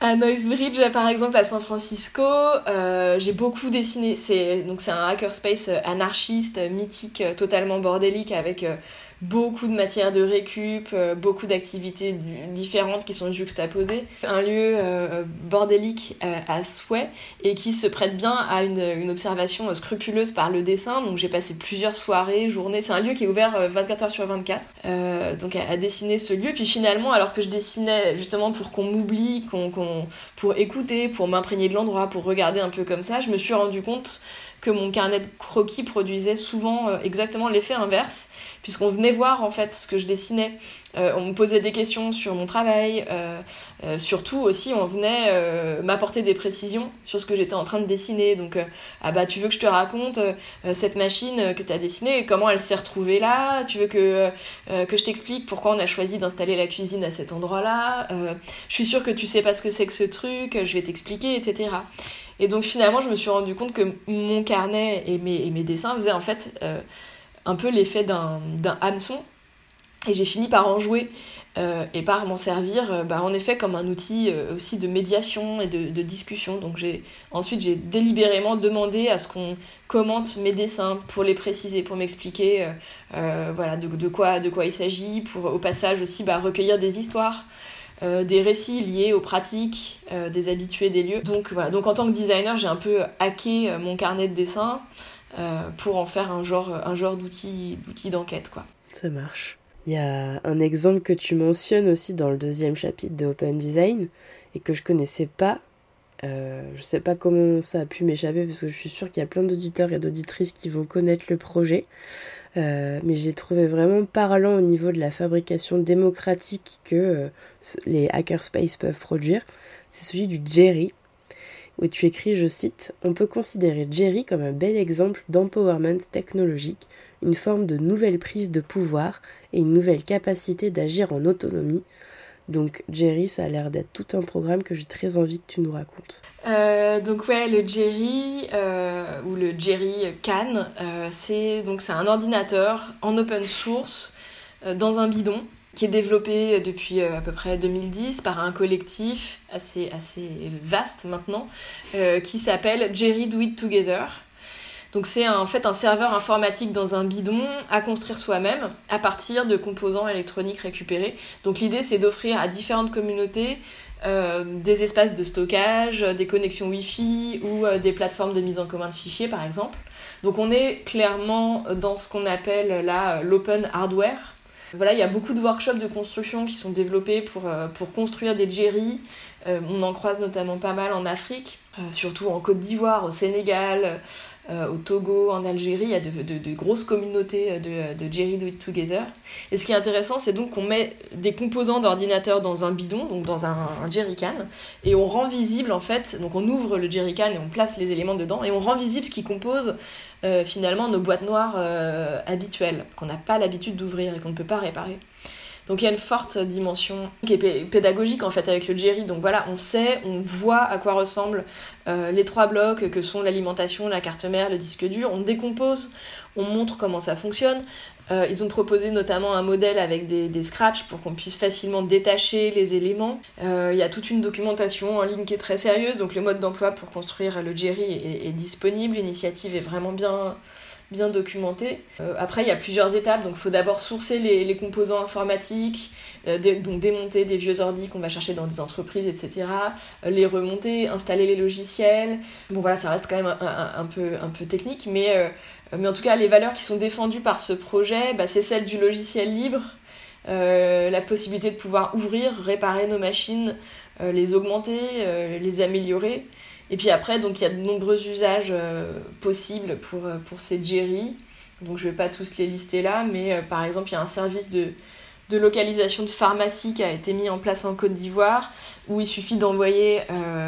S2: À Noisebridge, par exemple, à San Francisco, euh, j'ai beaucoup dessiné. C'est donc c'est un hackerspace anarchiste, mythique, totalement bordélique, avec euh, beaucoup de matières de récup, euh, beaucoup d'activités différentes qui sont juxtaposées. Un lieu euh, bordélique euh, à souhait et qui se prête bien à une, observation scrupuleuse par le dessin. Donc j'ai passé plusieurs soirées, journées. C'est un lieu qui est ouvert 24 heures sur 24. donc à, dessiner ce lieu. Puis finalement, alors que je dessinais justement pour qu'on m'oublie, qu'on, pour écouter, pour m'imprégner de l'endroit, pour regarder un peu comme ça, je me suis rendu compte que mon carnet de croquis produisait souvent euh, exactement l'effet inverse, puisqu'on venait voir en fait ce que je dessinais. Euh, on me posait des questions sur mon travail, euh, surtout aussi on venait m'apporter des précisions sur ce que j'étais en train de dessiner. Donc, ah bah tu veux que je te raconte cette machine que tu as dessinée, comment elle s'est retrouvée là? Tu veux que, que je t'explique pourquoi on a choisi d'installer la cuisine à cet endroit-là? Je suis sûre que tu sais pas ce que c'est que ce truc, je vais t'expliquer, etc. Et donc finalement, je me suis rendu compte que mon carnet et mes, dessins faisaient en fait euh, un peu l'effet d'un hameçon. Et j'ai fini par en jouer euh, et par m'en servir, euh, bah, en effet, comme un outil aussi de médiation et de, discussion. Donc ensuite j'ai délibérément demandé à ce qu'on commente mes dessins pour les préciser, pour m'expliquer voilà de, de, quoi de quoi il s'agit, pour au passage aussi bah, recueillir des histoires. Euh, des récits liés aux pratiques euh, des habitués des lieux. Donc voilà, donc en tant que designer, j'ai un peu hacké euh, mon carnet de dessin pour en faire un genre, un genre d'outil, d'enquête quoi.
S3: Ça marche. Il y a un exemple que tu mentionnes aussi dans le deuxième chapitre de Open Design et que je connaissais pas. Je sais pas comment ça a pu m'échapper parce que je suis sûre qu'il y a plein d'auditeurs et d'auditrices qui vont connaître le projet. Euh, mais j'ai trouvé vraiment parlant au niveau de la fabrication démocratique que euh, les hackerspace peuvent produire. C'est celui du Jerry, où tu écris, je cite, On peut considérer Jerry comme un bel exemple d'empowerment technologique, une forme de nouvelle prise de pouvoir et une nouvelle capacité d'agir en autonomie, donc Jerry, ça a l'air d'être tout un programme que j'ai très envie que tu nous racontes.
S2: Euh, donc ouais, le Jerry euh, ou le Jerry Can, euh, c'est donc c'est un ordinateur en open source dans un bidon qui est développé depuis à peu près 2010 par un collectif assez assez vaste maintenant qui s'appelle Jerry Do It Together. Donc c'est en fait un serveur informatique dans un bidon à construire soi-même à partir de composants électroniques récupérés. Donc l'idée c'est d'offrir à différentes communautés euh, des espaces de stockage, des connexions Wi-Fi ou euh, des plateformes de mise en commun de fichiers par exemple. Donc on est clairement dans ce qu'on appelle là l'open hardware. Voilà, il y a beaucoup de workshops de construction qui sont développés pour, euh, pour construire des Jerry. on en croise notamment pas mal en Afrique, surtout en Côte d'Ivoire, au Sénégal, euh, au Togo, en Algérie, il y a de, grosses communautés de, de, Jerry Do It Together. Et ce qui est intéressant, c'est donc qu'on met des composants d'ordinateur dans un bidon, donc dans un, un jerrycan, et on rend visible en fait, donc on ouvre le jerrycan et on place les éléments dedans, et on rend visible ce qui compose euh, finalement nos boîtes noires euh, habituelles, qu'on n'a pas l'habitude d'ouvrir et qu'on ne peut pas réparer. Donc il y a une forte dimension pédagogique en fait avec le Jerry. Donc voilà, on sait, on voit à quoi ressemblent euh, les trois blocs que sont l'alimentation, la carte mère, le disque dur. On décompose, on montre comment ça fonctionne. Euh, ils ont proposé notamment un modèle avec des, scratchs pour qu'on puisse facilement détacher les éléments. Euh, il y a toute une documentation en ligne qui est très sérieuse, donc le mode d'emploi pour construire le Jerry est disponible. L'initiative est vraiment bien, bien documenté. Euh, après, il y a plusieurs étapes. Donc, il faut d'abord sourcer les, composants informatiques, euh, donc démonter des vieux ordi qu'on va chercher dans des entreprises, etc. Euh, les remonter, installer les logiciels. Bon, voilà, ça reste quand même un, peu, un peu technique, mais, mais en tout cas, les valeurs qui sont défendues par ce projet, bah, c'est celle du logiciel libre, la possibilité de pouvoir ouvrir, réparer nos machines, les augmenter, les améliorer. Et puis après, il y a de nombreux usages euh, possibles pour, euh, pour ces Jerry. Donc je ne vais pas tous les lister là, mais euh, par exemple, il y a un service de localisation de pharmacie qui a été mis en place en Côte d'Ivoire, où il suffit d'envoyer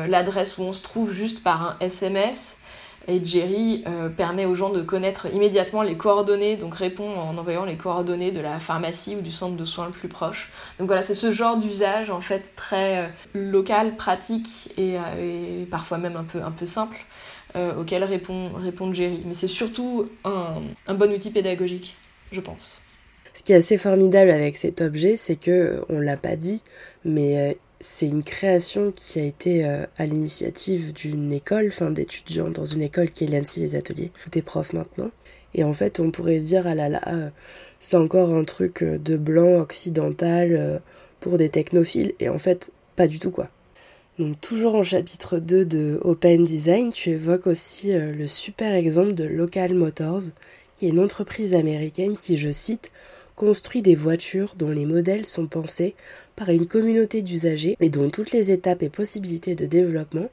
S2: l'adresse où on se trouve juste par un SMS. Et Jerry permet aux gens de connaître immédiatement les coordonnées, donc répond en envoyant les coordonnées de la pharmacie ou du centre de soins le plus proche. Donc voilà, c'est ce genre d'usage en fait très local, pratique et, parfois même un peu, un peu simple auquel répond, répond Jerry. Mais c'est surtout un, un bon outil pédagogique, je pense.
S3: Ce qui est assez formidable avec cet objet, c'est que, on l'a pas dit, mais euh, c'est une création qui a été euh, à l'initiative d'une école, enfin d'étudiants dans une école qui est l'ANSI Les Ateliers. Tout est prof maintenant. Et en fait, on pourrait se dire, ah là là, euh, c'est encore un truc de blanc occidental pour des technophiles. Et en fait, pas du tout quoi. Donc toujours en chapitre 2 de Open Design, tu évoques aussi le super exemple de Local Motors, qui est une entreprise américaine qui, je cite, construit des voitures dont les modèles sont pensés par une communauté d'usagers et dont toutes les étapes et possibilités de développement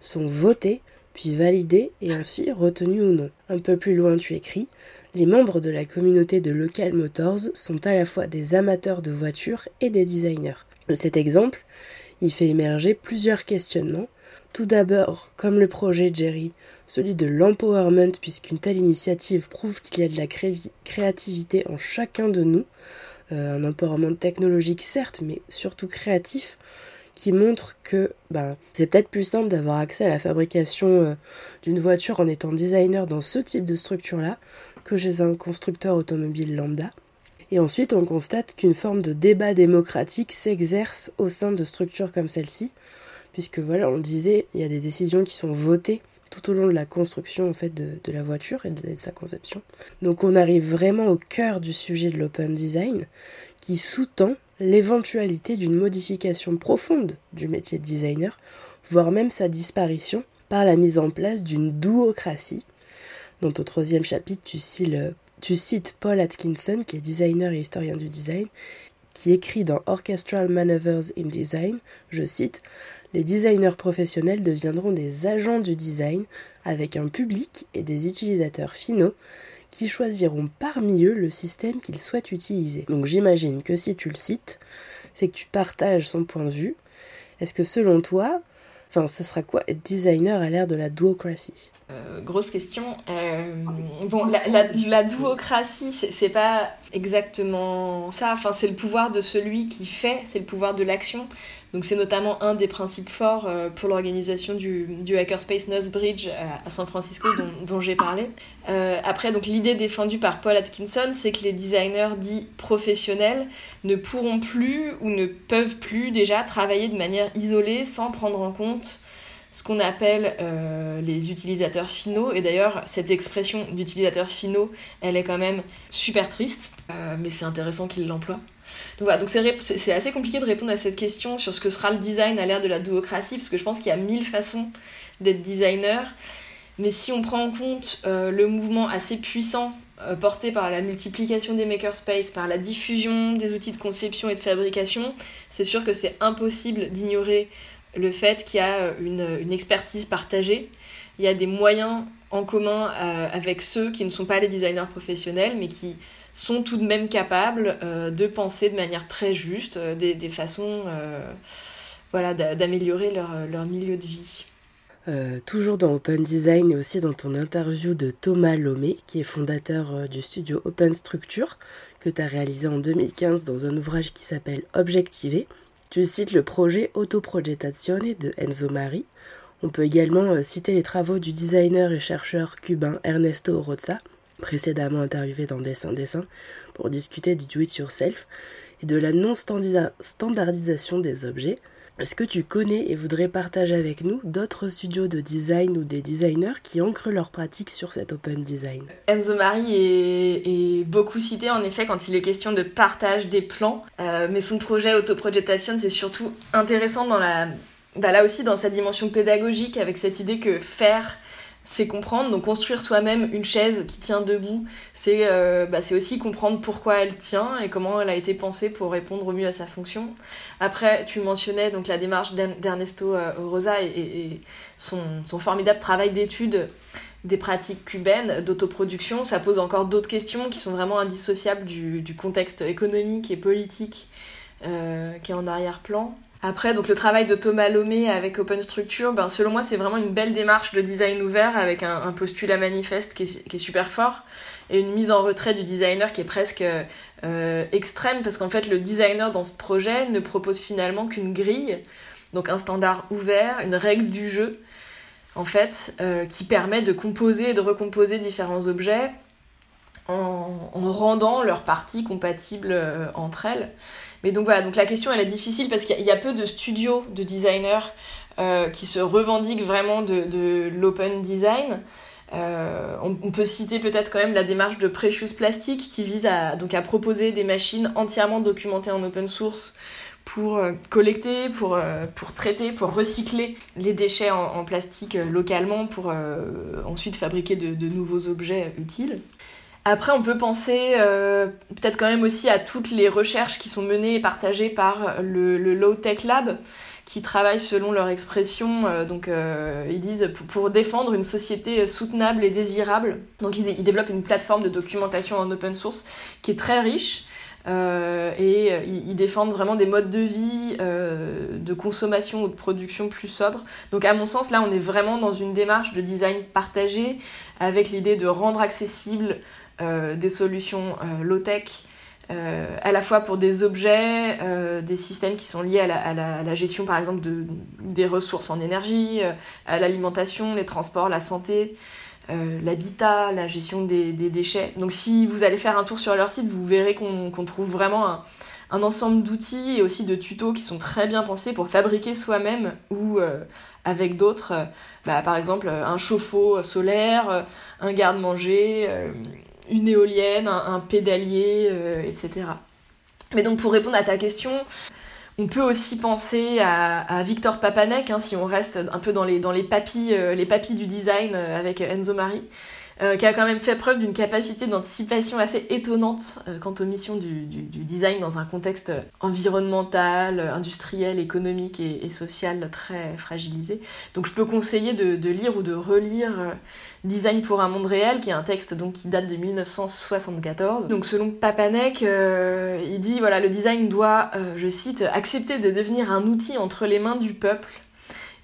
S3: sont votées, puis validées et ainsi retenues ou non. Un peu plus loin, tu écris Les membres de la communauté de Local Motors sont à la fois des amateurs de voitures et des designers. Cet exemple, il fait émerger plusieurs questionnements. Tout d'abord, comme le projet Jerry, celui de l'empowerment, puisqu'une telle initiative prouve qu'il y a de la créativité en chacun de nous, euh, un empowerment technologique certes, mais surtout créatif, qui montre que ben, c'est peut-être plus simple d'avoir accès à la fabrication euh, d'une voiture en étant designer dans ce type de structure-là que chez un constructeur automobile lambda. Et ensuite, on constate qu'une forme de débat démocratique s'exerce au sein de structures comme celle-ci, puisque voilà, on disait, il y a des décisions qui sont votées tout au long de la construction en fait de, la voiture et de, sa conception. Donc on arrive vraiment au cœur du sujet de l'open design qui sous-tend l'éventualité d'une modification profonde du métier de designer, voire même sa disparition par la mise en place d'une duocratie. Dans ton troisième chapitre, tu cites, tu cites Paul Atkinson, qui est designer et historien du design, qui écrit dans Orchestral Maneuvers in Design, je cite, les designers professionnels deviendront des agents du design avec un public et des utilisateurs finaux qui choisiront parmi eux le système qu'ils souhaitent utiliser. Donc j'imagine que si tu le cites, c'est que tu partages son point de vue. Est-ce que selon toi, enfin, ce sera quoi? Être designer à l'ère de la duocratie
S2: euh, grosse question. Euh, bon, la, la, la duocratie, c'est pas exactement ça. Enfin, c'est le pouvoir de celui qui fait, c'est le pouvoir de l'action. Donc, c'est notamment un des principes forts euh, pour l'organisation du, du Hackerspace Bridge à San Francisco dont, j'ai parlé. après, donc l'idée défendue par Paul Atkinson, c'est que les designers dits professionnels ne pourront plus ou ne peuvent plus déjà travailler de manière isolée sans prendre en compte ce qu'on appelle euh, les utilisateurs finaux. Et d'ailleurs, cette expression d'utilisateurs finaux, elle est quand même super triste, euh, mais c'est intéressant qu'il l'emploie. Donc voilà, donc c'est assez compliqué de répondre à cette question sur ce que sera le design à l'ère de la duocratie, parce que je pense qu'il y a mille façons d'être designer. Mais si on prend en compte euh, le mouvement assez puissant porté par la multiplication des makerspaces, par la diffusion des outils de conception et de fabrication, c'est sûr que c'est impossible d'ignorer le fait qu'il y a euh, une, expertise partagée, il y a des moyens en commun euh, avec ceux qui ne sont pas les designers professionnels, mais qui sont tout de même capables euh, de penser de manière très juste des, façons voilà, d'améliorer leur, milieu de vie.
S3: toujours dans Open Design et aussi dans ton interview de Thomas Lomé, qui est fondateur du studio Open Structure, que tu as réalisé en 2015 dans un ouvrage qui s'appelle Objectiver, tu cites le projet Autoprogetazione de Enzo Mari. On peut également euh, citer les travaux du designer et chercheur cubain Ernesto Roza, précédemment interviewé dans Dessin Dessin, pour discuter du do-it-yourself et de la non-standardisation des objets, est-ce que tu connais et voudrais partager avec nous d'autres studios de design ou des designers qui ancrent leur pratique sur cet open design?
S2: Enzo Mari est, beaucoup cité en effet quand il est question de partage des plans, euh, mais son projet Autoprojetation c'est surtout intéressant dans la, bah là aussi dans sa dimension pédagogique avec cette idée que faire c'est comprendre. Donc construire soi-même une chaise qui tient debout, c'est euh, bah, aussi comprendre pourquoi elle tient et comment elle a été pensée pour répondre au mieux à sa fonction. Après, tu mentionnais donc la démarche d'Ernesto euh, Rosa et, son, formidable travail d'étude des pratiques cubaines d'autoproduction. Ça pose encore d'autres questions qui sont vraiment indissociables du, contexte économique et politique euh, qui est en arrière-plan. Après, donc le travail de Thomas Lomé avec Open Structure, ben, selon moi, c'est vraiment une belle démarche de design ouvert avec un, postulat manifeste qui est, super fort et une mise en retrait du designer qui est presque euh, extrême parce qu'en fait, le designer dans ce projet ne propose finalement qu'une grille, donc un standard ouvert, une règle du jeu, en fait, euh, qui permet de composer et de recomposer différents objets en, en rendant leurs parties compatibles euh, entre elles. Mais donc voilà, donc la question elle est difficile parce qu'il y, a peu de studios de designers euh, qui se revendiquent vraiment de, de l'open design. Euh, on, peut citer peut-être quand même la démarche de Precious Plastic qui vise à, donc à proposer des machines entièrement documentées en open source pour euh, collecter, pour, pour traiter, pour recycler les déchets en, plastique localement pour ensuite fabriquer de, nouveaux objets utiles. Après, on peut penser euh, peut-être quand même aussi à toutes les recherches qui sont menées et partagées par le, le Low Tech Lab, qui travaille selon leur expression, euh, donc euh, ils disent pour, défendre une société soutenable et désirable. Donc ils, développent une plateforme de documentation en open source qui est très riche. Et ils, ils, défendent vraiment des modes de vie, de consommation ou de production plus sobres. Donc à mon sens, là, on est vraiment dans une démarche de design partagé, avec l'idée de rendre accessible des solutions euh, low-tech, euh, à la fois pour des objets, des systèmes qui sont liés à la, gestion par exemple de, des ressources en énergie, à l'alimentation, les transports, la santé, l'habitat, la gestion des, déchets. Donc si vous allez faire un tour sur leur site, vous verrez qu'on qu trouve vraiment un, ensemble d'outils et aussi de tutos qui sont très bien pensés pour fabriquer soi-même ou euh, avec d'autres, euh, bah, par exemple un chauffe-eau solaire, un garde-manger, euh, une éolienne, un, pédalier, euh, etc. Mais donc pour répondre à ta question, on peut aussi penser à, Victor Papanek, hein, si on reste un peu dans les, dans euh, les papilles du design euh, avec Enzo Mari, euh, qui a quand même fait preuve d'une capacité d'anticipation assez étonnante euh, quant aux missions du, design dans un contexte environnemental, industriel, économique et, social très fragilisé. Donc je peux conseiller de, lire ou de relire Design pour un monde réel, qui est un texte donc qui date de 1974. Donc selon Papanek, euh, il dit voilà le design doit, euh, je cite, accepter de devenir un outil entre les mains du peuple.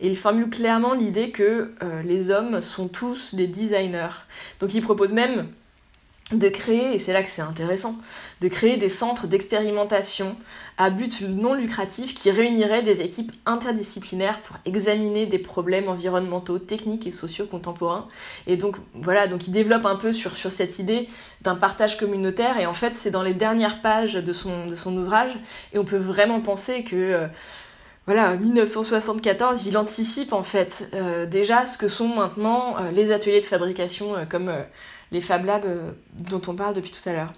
S2: Et il formule clairement l'idée que euh, les hommes sont tous des designers. Donc il propose même de créer, et c'est là que c'est intéressant, de créer des centres d'expérimentation à but non lucratif qui réuniraient des équipes interdisciplinaires pour examiner des problèmes environnementaux, techniques et sociaux contemporains. Et donc voilà, donc il développe un peu sur, cette idée d'un partage communautaire, et en fait c'est dans les dernières pages de son, de son ouvrage, et on peut vraiment penser que... Euh, voilà, 1974, il anticipe en fait euh, déjà ce que sont maintenant euh, les ateliers de fabrication euh, comme les Fab Labs dont on parle depuis tout à l'heure.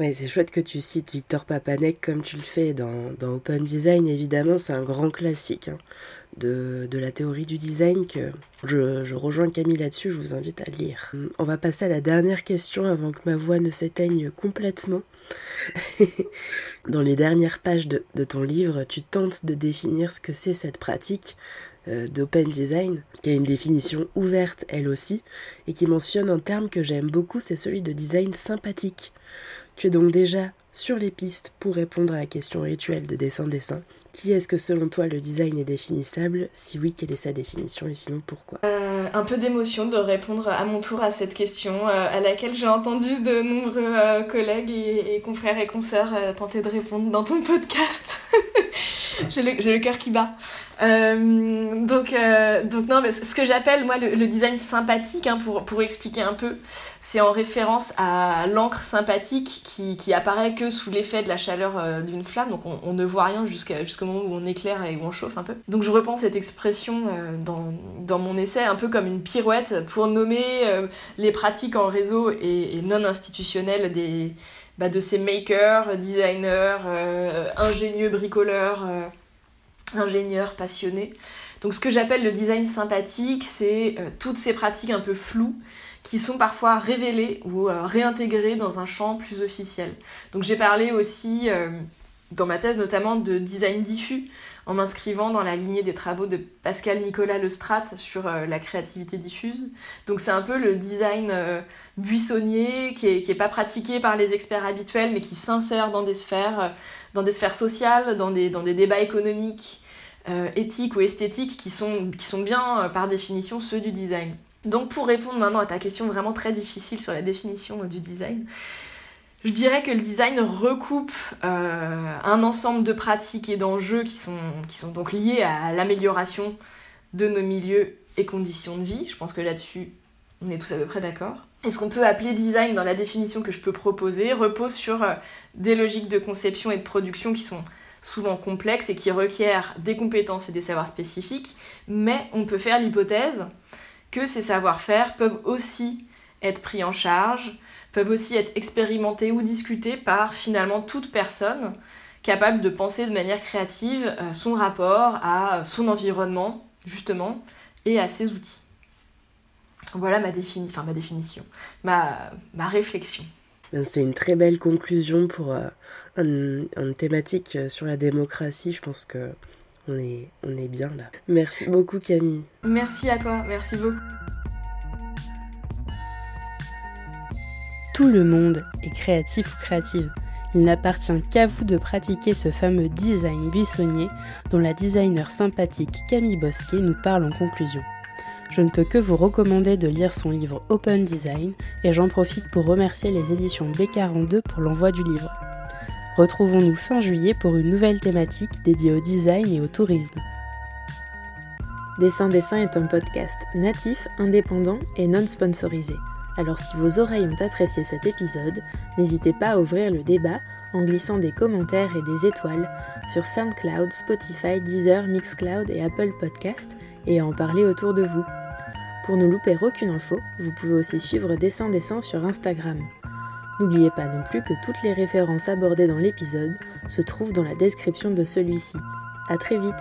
S4: Ouais, c'est chouette que tu cites Victor Papanek comme tu le fais dans, Open Design. Évidemment, c'est un grand classique hein, de, la théorie du design que je, rejoins Camille là-dessus. Je vous invite à lire. On va passer à la dernière question avant que ma voix ne s'éteigne complètement. dans les dernières pages de, de ton livre, tu tentes de définir ce que c'est cette pratique euh, d'open design, qui a une définition ouverte elle aussi, et qui mentionne un terme que j'aime beaucoup, c'est celui de design sympathique. Tu es donc déjà sur les pistes pour répondre à la question rituelle de dessin-dessin. Qui est-ce que selon toi le design est définissable? Si oui, quelle est sa définition? Et sinon pourquoi?
S2: Euh, Un peu d'émotion de répondre à mon tour à cette question euh, à laquelle j'ai entendu de nombreux euh, collègues et, confrères et consoeurs tenter de répondre dans ton podcast. j'ai le, le cœur qui bat. Euh, donc, euh, donc non, mais ce que j'appelle moi le, design sympathique, hein, pour, pour expliquer un peu, c'est en référence à l'encre sympathique qui, qui apparaît que sous l'effet de la chaleur euh, d'une flamme, donc on, on, ne voit rien jusqu'au moment où on éclaire et où on chauffe un peu. Donc je reprends cette expression euh, dans, dans mon essai un peu comme une pirouette pour nommer euh, les pratiques en réseau et, et non institutionnelles des bah, de ces makers, designers, ingénieux bricoleurs ingénieur passionné. Donc ce que j'appelle le design sympathique, c'est euh, toutes ces pratiques un peu floues qui sont parfois révélées ou euh, réintégrées dans un champ plus officiel. Donc j'ai parlé aussi euh, dans ma thèse notamment de design diffus en m'inscrivant dans la lignée des travaux de Pascal Nicolas Lestrade sur la créativité diffuse. Donc c'est un peu le design buissonnier qui est, qui est pas pratiqué par les experts habituels mais qui s'insère dans des sphères, dans des sphères sociales, dans des, dans des débats économiques, éthiques ou esthétiques qui sont, bien par définition ceux du design. Donc pour répondre maintenant à ta question vraiment très difficile sur la définition du design, je dirais que le design recoupe euh, un ensemble de pratiques et d'enjeux qui sont, qui sont donc liés à l'amélioration de nos milieux et conditions de vie. Je pense que là-dessus, on est tous à peu près d'accord. Et ce qu'on peut appeler design dans la définition que je peux proposer repose sur euh, des logiques de conception et de production qui sont souvent complexes et qui requièrent des compétences et des savoirs spécifiques, mais on peut faire l'hypothèse que ces savoir-faire peuvent aussi être pris en charge, peuvent aussi être expérimentés ou discutés par finalement toute personne capable de penser de manière créative euh, son rapport à son environnement, justement, et à ses outils. Voilà ma, défini enfin, ma définition, ma réflexion.
S3: C'est une très belle conclusion pour euh, une, thématique euh, sur la démocratie. Je pense que on est, on est bien là. Merci beaucoup Camille.
S2: Merci à toi, merci beaucoup.
S1: Tout le monde est créatif ou créative. Il n'appartient qu'à vous de pratiquer ce fameux design buissonnier dont la designer sympathique Camille Bosquet nous parle en conclusion. Je ne peux que vous recommander de lire son livre Open Design et j'en profite pour remercier les éditions B42 pour l'envoi du livre. Retrouvons-nous fin juillet pour une nouvelle thématique dédiée au design et au tourisme. Dessin Dessin est un podcast natif, indépendant et non sponsorisé. Alors si vos oreilles ont apprécié cet épisode, n'hésitez pas à ouvrir le débat en glissant des commentaires et des étoiles sur SoundCloud, Spotify, Deezer, Mixcloud et Apple Podcast et à en parler autour de vous. Pour ne louper aucune info, vous pouvez aussi suivre Dessin Dessin sur Instagram. N'oubliez pas non plus que toutes les références abordées dans l'épisode se trouvent dans la description de celui-ci. A très vite